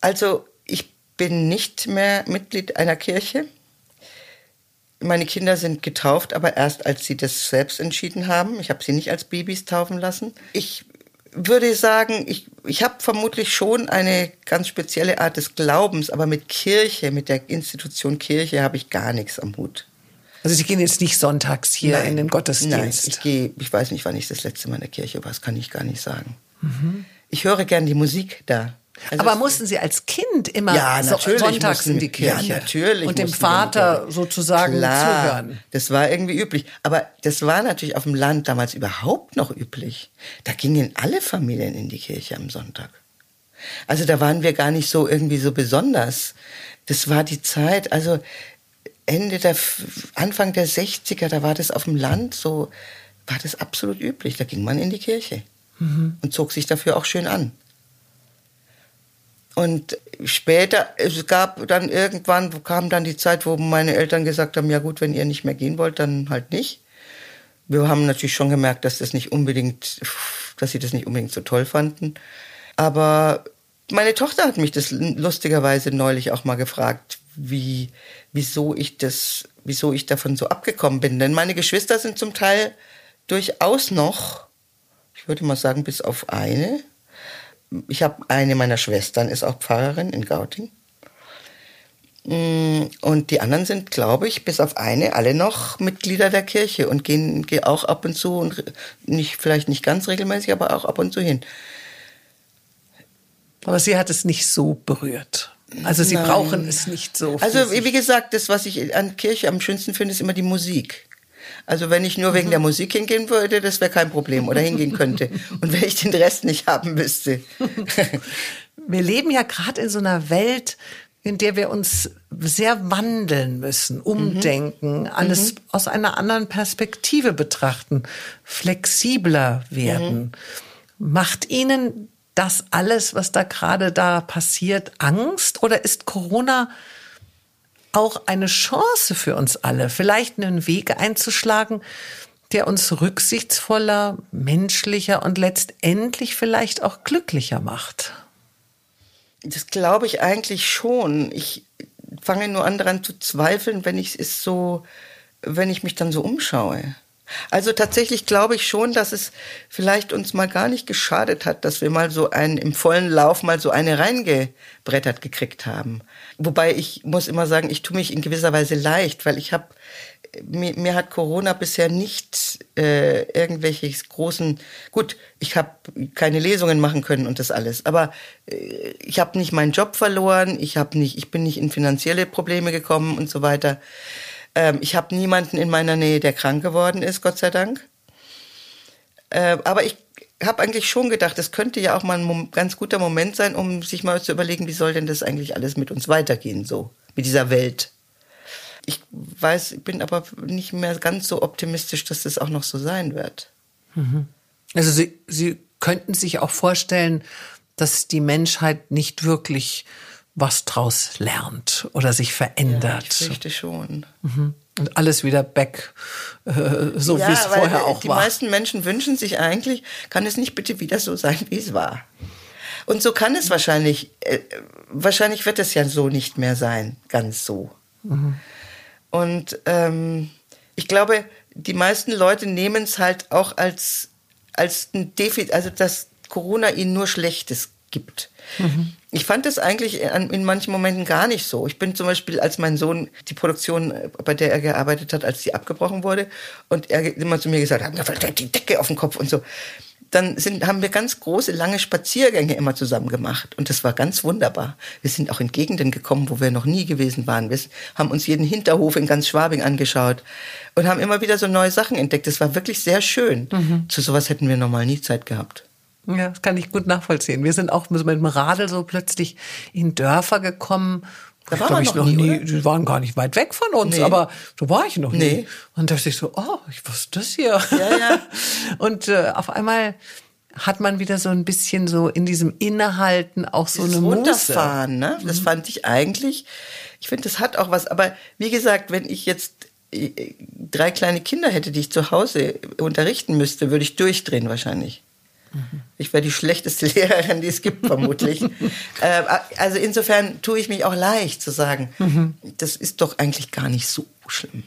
Also, ich bin nicht mehr Mitglied einer Kirche. Meine Kinder sind getauft, aber erst als sie das selbst entschieden haben. Ich habe sie nicht als Babys taufen lassen. Ich würde sagen, ich, ich habe vermutlich schon eine ganz spezielle Art des Glaubens, aber mit Kirche, mit der Institution Kirche habe ich gar nichts am Hut. Also Sie gehen jetzt nicht sonntags hier Nein. in den Gottesdienst? Nein, ich gehe, ich weiß nicht, wann ich das letzte Mal in der Kirche war, das kann ich gar nicht sagen. Mhm. Ich höre gern die Musik da. Also Aber mussten Sie als Kind immer ja, sonntags mussten, in die Kirche? Ja, natürlich. Und dem Vater sozusagen Klar, zuhören? Das war irgendwie üblich. Aber das war natürlich auf dem Land damals überhaupt noch üblich. Da gingen alle Familien in die Kirche am Sonntag. Also da waren wir gar nicht so irgendwie so besonders. Das war die Zeit, also Ende der, Anfang der 60er, da war das auf dem Land so, war das absolut üblich. Da ging man in die Kirche mhm. und zog sich dafür auch schön an. Und später, es gab dann irgendwann, kam dann die Zeit, wo meine Eltern gesagt haben, ja gut, wenn ihr nicht mehr gehen wollt, dann halt nicht. Wir haben natürlich schon gemerkt, dass das nicht unbedingt, dass sie das nicht unbedingt so toll fanden. Aber meine Tochter hat mich das lustigerweise neulich auch mal gefragt, wie, wieso ich das, wieso ich davon so abgekommen bin. Denn meine Geschwister sind zum Teil durchaus noch, ich würde mal sagen, bis auf eine. Ich habe eine meiner Schwestern ist auch Pfarrerin in Gauting. Mm, und die anderen sind, glaube ich, bis auf eine alle noch Mitglieder der Kirche und gehen, gehen auch ab und zu und nicht, vielleicht nicht ganz regelmäßig, aber auch ab und zu hin. Aber sie hat es nicht so berührt. Also sie Nein. brauchen es nicht so. Also wie gesagt, das, was ich an Kirche am schönsten finde, ist immer die Musik. Also wenn ich nur wegen mhm. der Musik hingehen würde, das wäre kein Problem oder hingehen könnte. Und wenn ich den Rest nicht haben müsste. Wir leben ja gerade in so einer Welt, in der wir uns sehr wandeln müssen, umdenken, mhm. alles mhm. aus einer anderen Perspektive betrachten, flexibler werden. Mhm. Macht Ihnen das alles, was da gerade da passiert, Angst? Oder ist Corona auch eine Chance für uns alle, vielleicht einen Weg einzuschlagen, der uns rücksichtsvoller, menschlicher und letztendlich vielleicht auch glücklicher macht? Das glaube ich eigentlich schon. Ich fange nur an daran zu zweifeln, wenn ich es so, wenn ich mich dann so umschaue. Also tatsächlich glaube ich schon, dass es vielleicht uns mal gar nicht geschadet hat, dass wir mal so einen im vollen Lauf mal so eine reingebrettert gekriegt haben. Wobei ich muss immer sagen, ich tue mich in gewisser Weise leicht, weil ich habe mir, mir hat Corona bisher nicht äh, irgendwelche großen gut ich habe keine Lesungen machen können und das alles aber äh, ich habe nicht meinen Job verloren ich habe nicht ich bin nicht in finanzielle Probleme gekommen und so weiter ähm, ich habe niemanden in meiner Nähe, der krank geworden ist, Gott sei Dank. Äh, aber ich, habe eigentlich schon gedacht, es könnte ja auch mal ein ganz guter Moment sein, um sich mal zu überlegen, wie soll denn das eigentlich alles mit uns weitergehen, so mit dieser Welt. Ich weiß, bin aber nicht mehr ganz so optimistisch, dass das auch noch so sein wird. Mhm. Also Sie, Sie könnten sich auch vorstellen, dass die Menschheit nicht wirklich was draus lernt oder sich verändert. Ja, ich fürchte schon. Mhm. Und alles wieder back, äh, so ja, wie es vorher auch die war. Die meisten Menschen wünschen sich eigentlich, kann es nicht bitte wieder so sein, wie es war. Und so kann es wahrscheinlich, äh, wahrscheinlich wird es ja so nicht mehr sein, ganz so. Mhm. Und ähm, ich glaube, die meisten Leute nehmen es halt auch als, als ein Defizit, also dass Corona ihnen nur Schlechtes gibt. Mhm. Ich fand es eigentlich in manchen Momenten gar nicht so. Ich bin zum Beispiel, als mein Sohn die Produktion, bei der er gearbeitet hat, als sie abgebrochen wurde, und er immer zu mir gesagt hat, mir die Decke auf den Kopf und so. Dann sind, haben wir ganz große, lange Spaziergänge immer zusammen gemacht. Und das war ganz wunderbar. Wir sind auch in Gegenden gekommen, wo wir noch nie gewesen waren. Wir haben uns jeden Hinterhof in ganz Schwabing angeschaut und haben immer wieder so neue Sachen entdeckt. Das war wirklich sehr schön. Mhm. Zu sowas hätten wir normal nie Zeit gehabt. Ja, das kann ich gut nachvollziehen. Wir sind auch mit dem Radl so plötzlich in Dörfer gekommen. Da war ich noch nie, nie die waren gar nicht weit weg von uns, nee. aber so war ich noch nee. nie. Und da dachte ich so, oh, was ist das hier? Ja, ja. Und äh, auf einmal hat man wieder so ein bisschen so in diesem Innehalten auch so Dieses eine Runterfahren, ne? Das mhm. fand ich eigentlich, ich finde, das hat auch was, aber wie gesagt, wenn ich jetzt äh, drei kleine Kinder hätte, die ich zu Hause unterrichten müsste, würde ich durchdrehen wahrscheinlich. Ich wäre die schlechteste Lehrerin, die es gibt, vermutlich. äh, also insofern tue ich mich auch leicht zu sagen, mhm. das ist doch eigentlich gar nicht so schlimm.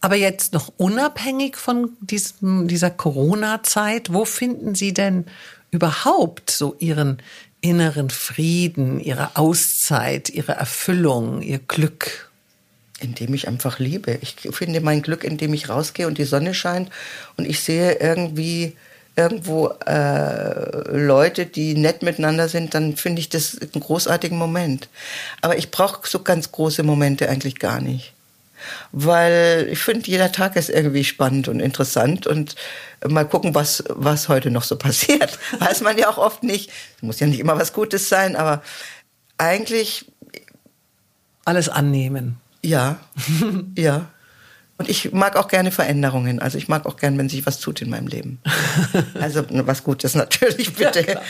Aber jetzt noch unabhängig von diesem, dieser Corona-Zeit, wo finden Sie denn überhaupt so Ihren inneren Frieden, Ihre Auszeit, Ihre Erfüllung, Ihr Glück? Indem ich einfach liebe. Ich finde mein Glück, indem ich rausgehe und die Sonne scheint und ich sehe irgendwie irgendwo äh, Leute, die nett miteinander sind, dann finde ich das einen großartigen Moment. Aber ich brauche so ganz große Momente eigentlich gar nicht. Weil ich finde, jeder Tag ist irgendwie spannend und interessant und mal gucken, was, was heute noch so passiert. Weiß man ja auch oft nicht. Es muss ja nicht immer was Gutes sein, aber eigentlich. Alles annehmen. Ja, ja. Und ich mag auch gerne Veränderungen. Also ich mag auch gerne, wenn sich was tut in meinem Leben. Also was Gutes natürlich, bitte. Ja,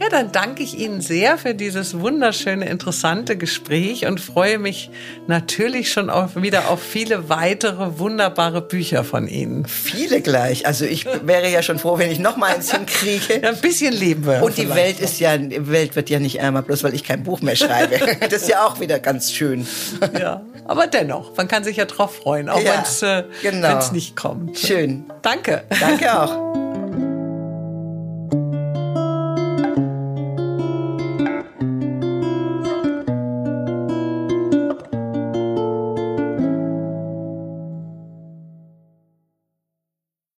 ja, dann danke ich Ihnen sehr für dieses wunderschöne, interessante Gespräch und freue mich natürlich schon auch wieder auf viele weitere wunderbare Bücher von Ihnen. Viele gleich. Also ich wäre ja schon froh, wenn ich noch mal eins hinkriege. Ja, ein bisschen leben wir. Und die Welt ist ja, die Welt wird ja nicht ärmer, bloß weil ich kein Buch mehr schreibe. Das ist ja auch wieder ganz schön. Ja, aber dennoch, man kann sich ja drauf freuen, auch ja, wenn es äh, genau. nicht kommt. Schön. Danke. Danke auch.